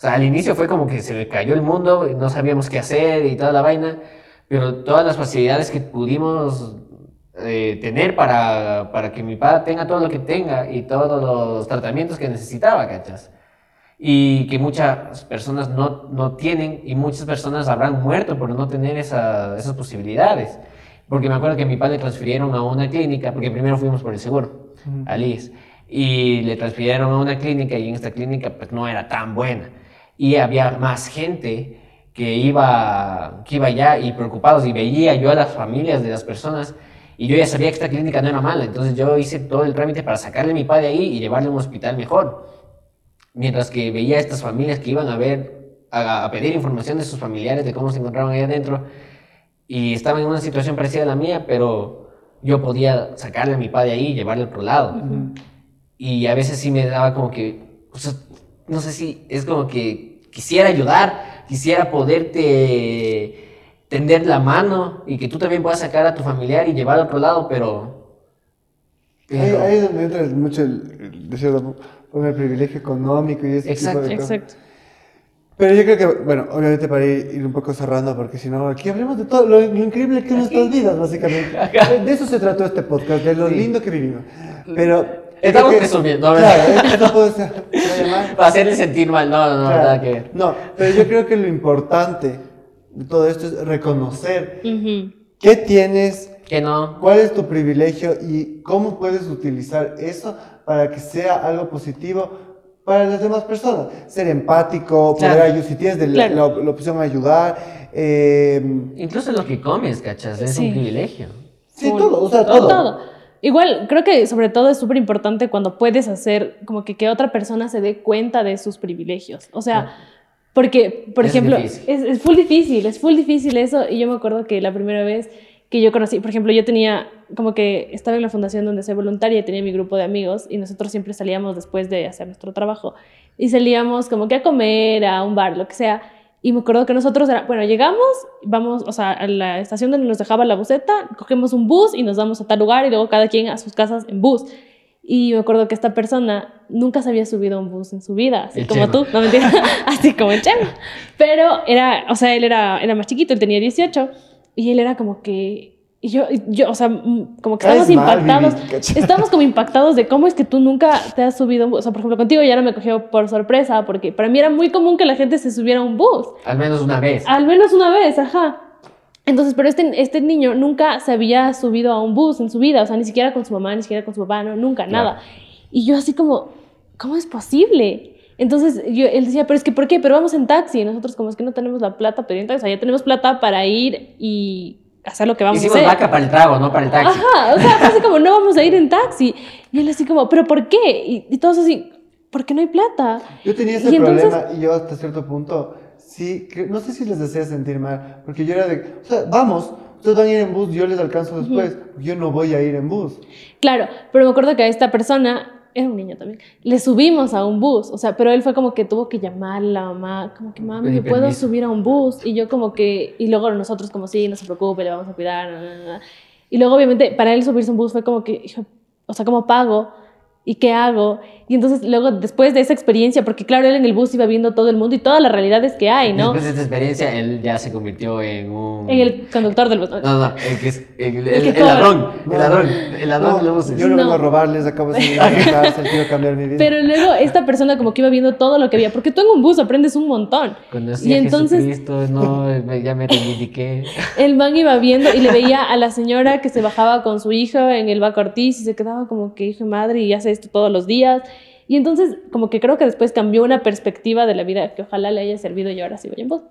O sea, al inicio fue como que se le cayó el mundo, no sabíamos qué hacer y toda la vaina, pero todas las facilidades que pudimos eh, tener para, para, que mi padre tenga todo lo que tenga y todos los tratamientos que necesitaba, ¿cachas? Y que muchas personas no, no tienen y muchas personas habrán muerto por no tener esa, esas posibilidades. Porque me acuerdo que mi padre le transfirieron a una clínica, porque primero fuimos por el seguro, a Liz, y le transfirieron a una clínica y en esta clínica pues no era tan buena. Y había más gente que iba, que iba allá y preocupados y veía yo a las familias de las personas y yo ya sabía que esta clínica no era mala, entonces yo hice todo el trámite para sacarle a mi padre ahí y llevarle a un hospital mejor. Mientras que veía a estas familias que iban a ver, a, a pedir información de sus familiares, de cómo se encontraban ahí adentro, y estaba en una situación parecida a la mía, pero yo podía sacarle a mi padre ahí y llevarle al otro lado. Y a veces sí me daba como que, o sea, no sé si es como que quisiera ayudar, quisiera poderte tender la mano y que tú también puedas sacar a tu familiar y llevar al otro lado, pero... pero... Ahí, es donde entra mucho el, deseo de el privilegio económico y ese exacto, tipo de cosas. Exacto. Pero yo creo que, bueno, obviamente para ir, un poco cerrando, porque si no, aquí hablemos de todo lo, increíble que es nuestras vidas, básicamente. *laughs* De eso se trató este podcast, de lo lindo que vivimos. Pero. Estamos presumiendo, Claro, esto puede ser. *laughs* Para hacerle sentir mal, no, no, claro. nada que No, pero yo creo que lo importante de todo esto es reconocer qué tienes, que no. cuál es tu privilegio y cómo puedes utilizar eso para que sea algo positivo para las demás personas. Ser empático, poder ayudar, si tienes la, opción de ayudar. Eh, Incluso lo que comes, ¿cachas? Es un privilegio. Sí, todo, o sea, todo. todo. Igual, creo que sobre todo es súper importante cuando puedes hacer como que, que otra persona se dé cuenta de sus privilegios. O sea, porque, por ejemplo, es, es full difícil, es full difícil eso. Y yo me acuerdo que la primera vez que yo conocí, por ejemplo, yo tenía como que estaba en la fundación donde soy voluntaria y tenía mi grupo de amigos y nosotros siempre salíamos después de hacer nuestro trabajo y salíamos como que a comer, a un bar, lo que sea. Y me acuerdo que nosotros, era, bueno, llegamos, vamos, o sea, a la estación donde nos dejaba la buseta, cogemos un bus y nos vamos a tal lugar y luego cada quien a sus casas en bus. Y me acuerdo que esta persona nunca se había subido a un bus en su vida, así como tú, no mentira, *laughs* así como el Chema. Pero era, o sea, él era, era más chiquito, él tenía 18 y él era como que y yo, yo, o sea, como que estamos impactados. estamos como *laughs* impactados de cómo es que tú nunca te has subido un bus. O sea, por ejemplo, contigo ya no me cogió por sorpresa, porque para mí era muy común que la gente se subiera a un bus. Al menos una vez. Al menos una vez, ajá. Entonces, pero este, este niño nunca se había subido a un bus en su vida, o sea, ni siquiera con su mamá, ni siquiera con su papá, no, nunca, nada. Y yo así como, ¿cómo es posible? Entonces yo, él decía, pero es que ¿por qué? Pero vamos en taxi. Y nosotros como es que no tenemos la plata, pero entonces, o sea, ya tenemos plata para ir y hacer lo que vamos a hacer. Hicimos vaca para el trago, no para el taxi. Ajá, o sea, así como, no vamos a ir en taxi. Y él así como, ¿pero por qué? Y, y todos así, ¿por qué no hay plata? Yo tenía ese problema y yo hasta cierto punto, sí, que, no sé si les hacía sentir mal, porque yo era de, o sea, vamos, ustedes van a ir en bus, yo les alcanzo después, yo no voy a ir en bus. Claro, pero me acuerdo que a esta persona era un niño también, le subimos a un bus, o sea, pero él fue como que tuvo que llamar a la mamá, como que mami, ¿me puedo subir a un bus? Y yo como que, y luego nosotros como sí, no se preocupe, le vamos a cuidar, y luego obviamente para él subirse a un bus fue como que, o sea, como pago? ¿Y qué hago? Y entonces luego, después de esa experiencia, porque claro, él en el bus iba viendo todo el mundo y todas las realidades que hay, ¿no? Después de esta experiencia, él ya se convirtió en un... En el conductor del bus. No, no, el que es... El, el, ladrón, el ladrón, el ladrón de los buses. Yo no, vengo a robarles, acabo de salir a mi casa, *laughs* quiero cambiar mi vida. Pero luego esta persona como que iba viendo todo lo que había, porque tú en un bus aprendes un montón. Conocí y a entonces... Jesucristo, no, *laughs* ya me reivindiqué. El man iba viendo y le veía a la señora que se bajaba con su hijo en el Baco Ortiz y se quedaba como que hijo madre y hace esto todos los días y entonces, como que creo que después cambió una perspectiva de la vida que ojalá le haya servido y ahora sí vaya en bus.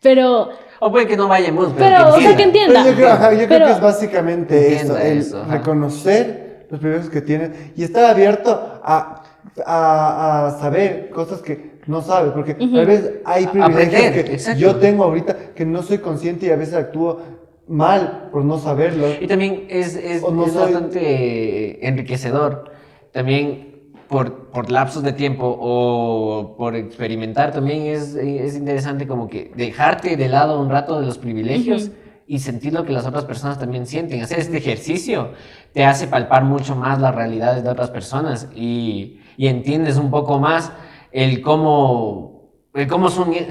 Pero. O puede que no vaya en bus, pero. pero o sea, que entienda. yo, creo, que es básicamente eso, el reconocer los privilegios que tienes y estar abierto a, a, a saber cosas que no sabe, porque a veces hay privilegios que yo tengo ahorita que no soy consciente y a veces actúo mal por no saberlo. Y también es, es, es bastante enriquecedor también por, por, lapsos de tiempo o por experimentar, también es, es, interesante como que dejarte de lado un rato de los privilegios y sentir lo que las otras personas también sienten. Hacer este ejercicio te hace palpar mucho más las realidades de otras personas y, y entiendes un poco más el cómo, el cómo son... eh,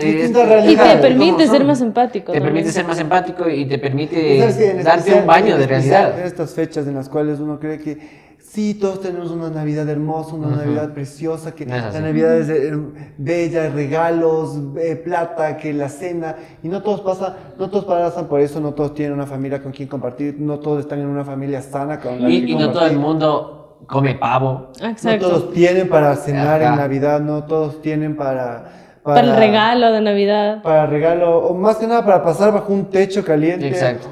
Y te permite ser más empático. Te también. permite ser más empático y te permite darte especial- un baño de realidad. En estas fechas en las cuales uno cree que sí, todos tenemos una Navidad hermosa, una. Navidad preciosa, que No la Navidad es eh, bella, regalos, eh, plata, que la cena, y no todos pasan, no todos pasan por eso, no todos tienen una familia con quien compartir, no todos están en una familia sana con la Y, que y no todo el mundo come pavo. No Exacto. todos tienen para cenar Ajá. en Navidad, no todos tienen para... Para el regalo de Navidad. Para regalo, o más que nada para pasar bajo un techo caliente. Exacto.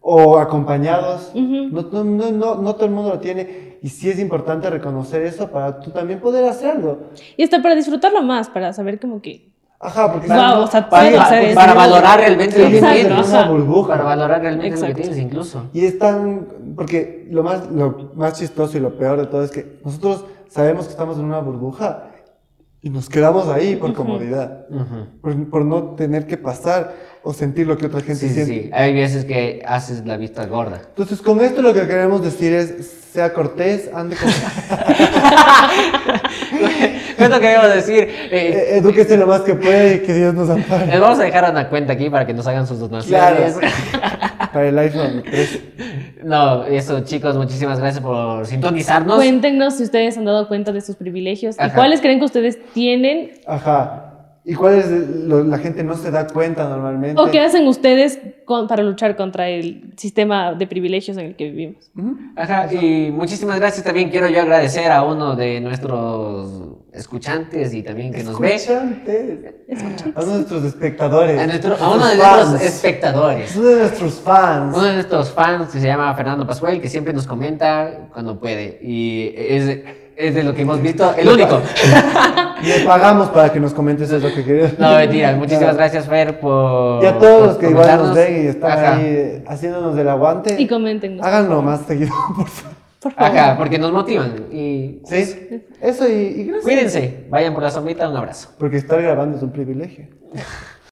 o acompañados. No, no, no, no, no todo el mundo lo tiene y sí es importante reconocer eso para tú también poder hacerlo. Y hasta para disfrutarlo más, para saber como que... Ajá, porque Wow, no- o sea, Para, para- eso. para valorar realmente lo que tienes. una burbuja. Para valorar realmente lo Exacto. que tienes incluso. Y es tan, porque lo más, lo más chistoso y lo peor de todo es que nosotros sabemos que estamos en una burbuja y nos quedamos ahí por comodidad, Ujú. por, por no tener que pasar o sentir lo que otra gente Sí, sí, siente. sí. Hay veces que haces la vista gorda. Entonces, con esto lo que queremos decir es, sea cortés, ande con... *laughs* *laughs* ¿Cuánto queremos decir? Eh, eh, edúquese lo más que puede y que Dios nos ampare. les vamos a dejar una cuenta aquí para que nos hagan sus Claro. donaciones. *laughs* Para el iPhone 13. No, eso chicos, muchísimas gracias por sintonizarnos. Cuéntenos si ustedes han dado cuenta de sus privilegios y Ajá. cuáles creen que ustedes tienen Ajá. ¿Y cuál es lo- la gente no se da cuenta normalmente? o qué hacen ustedes con- para luchar contra el sistema de privilegios en el que vivimos. Ajá, y muchísimas gracias. También quiero yo agradecer a uno de nuestros escuchantes y también que nos ve. Escuchantes. A nuestros espectadores. A, nuestro- a nuestros uno de nuestros espectadores. Uno de nuestros fans. Uno de nuestros fans que se llama Fernando Pascual, que siempre nos comenta cuando puede. Y es, es de lo que hemos visto, el único. *laughs* Le pagamos para que nos comentes eso que quieres. No, mentira. Muchísimas gracias, Fer, por. Y a todos por los que igual nos ven y están Ajá. ahí eh, haciéndonos del aguante. Y coméntenos. Háganlo más seguido, *laughs* por favor. Por favor. Ajá, porque nos motivan. Y Sí. Eso y, y gracias. cuídense. Vayan por la sombrita. Un abrazo. Porque estar grabando es un privilegio. *laughs*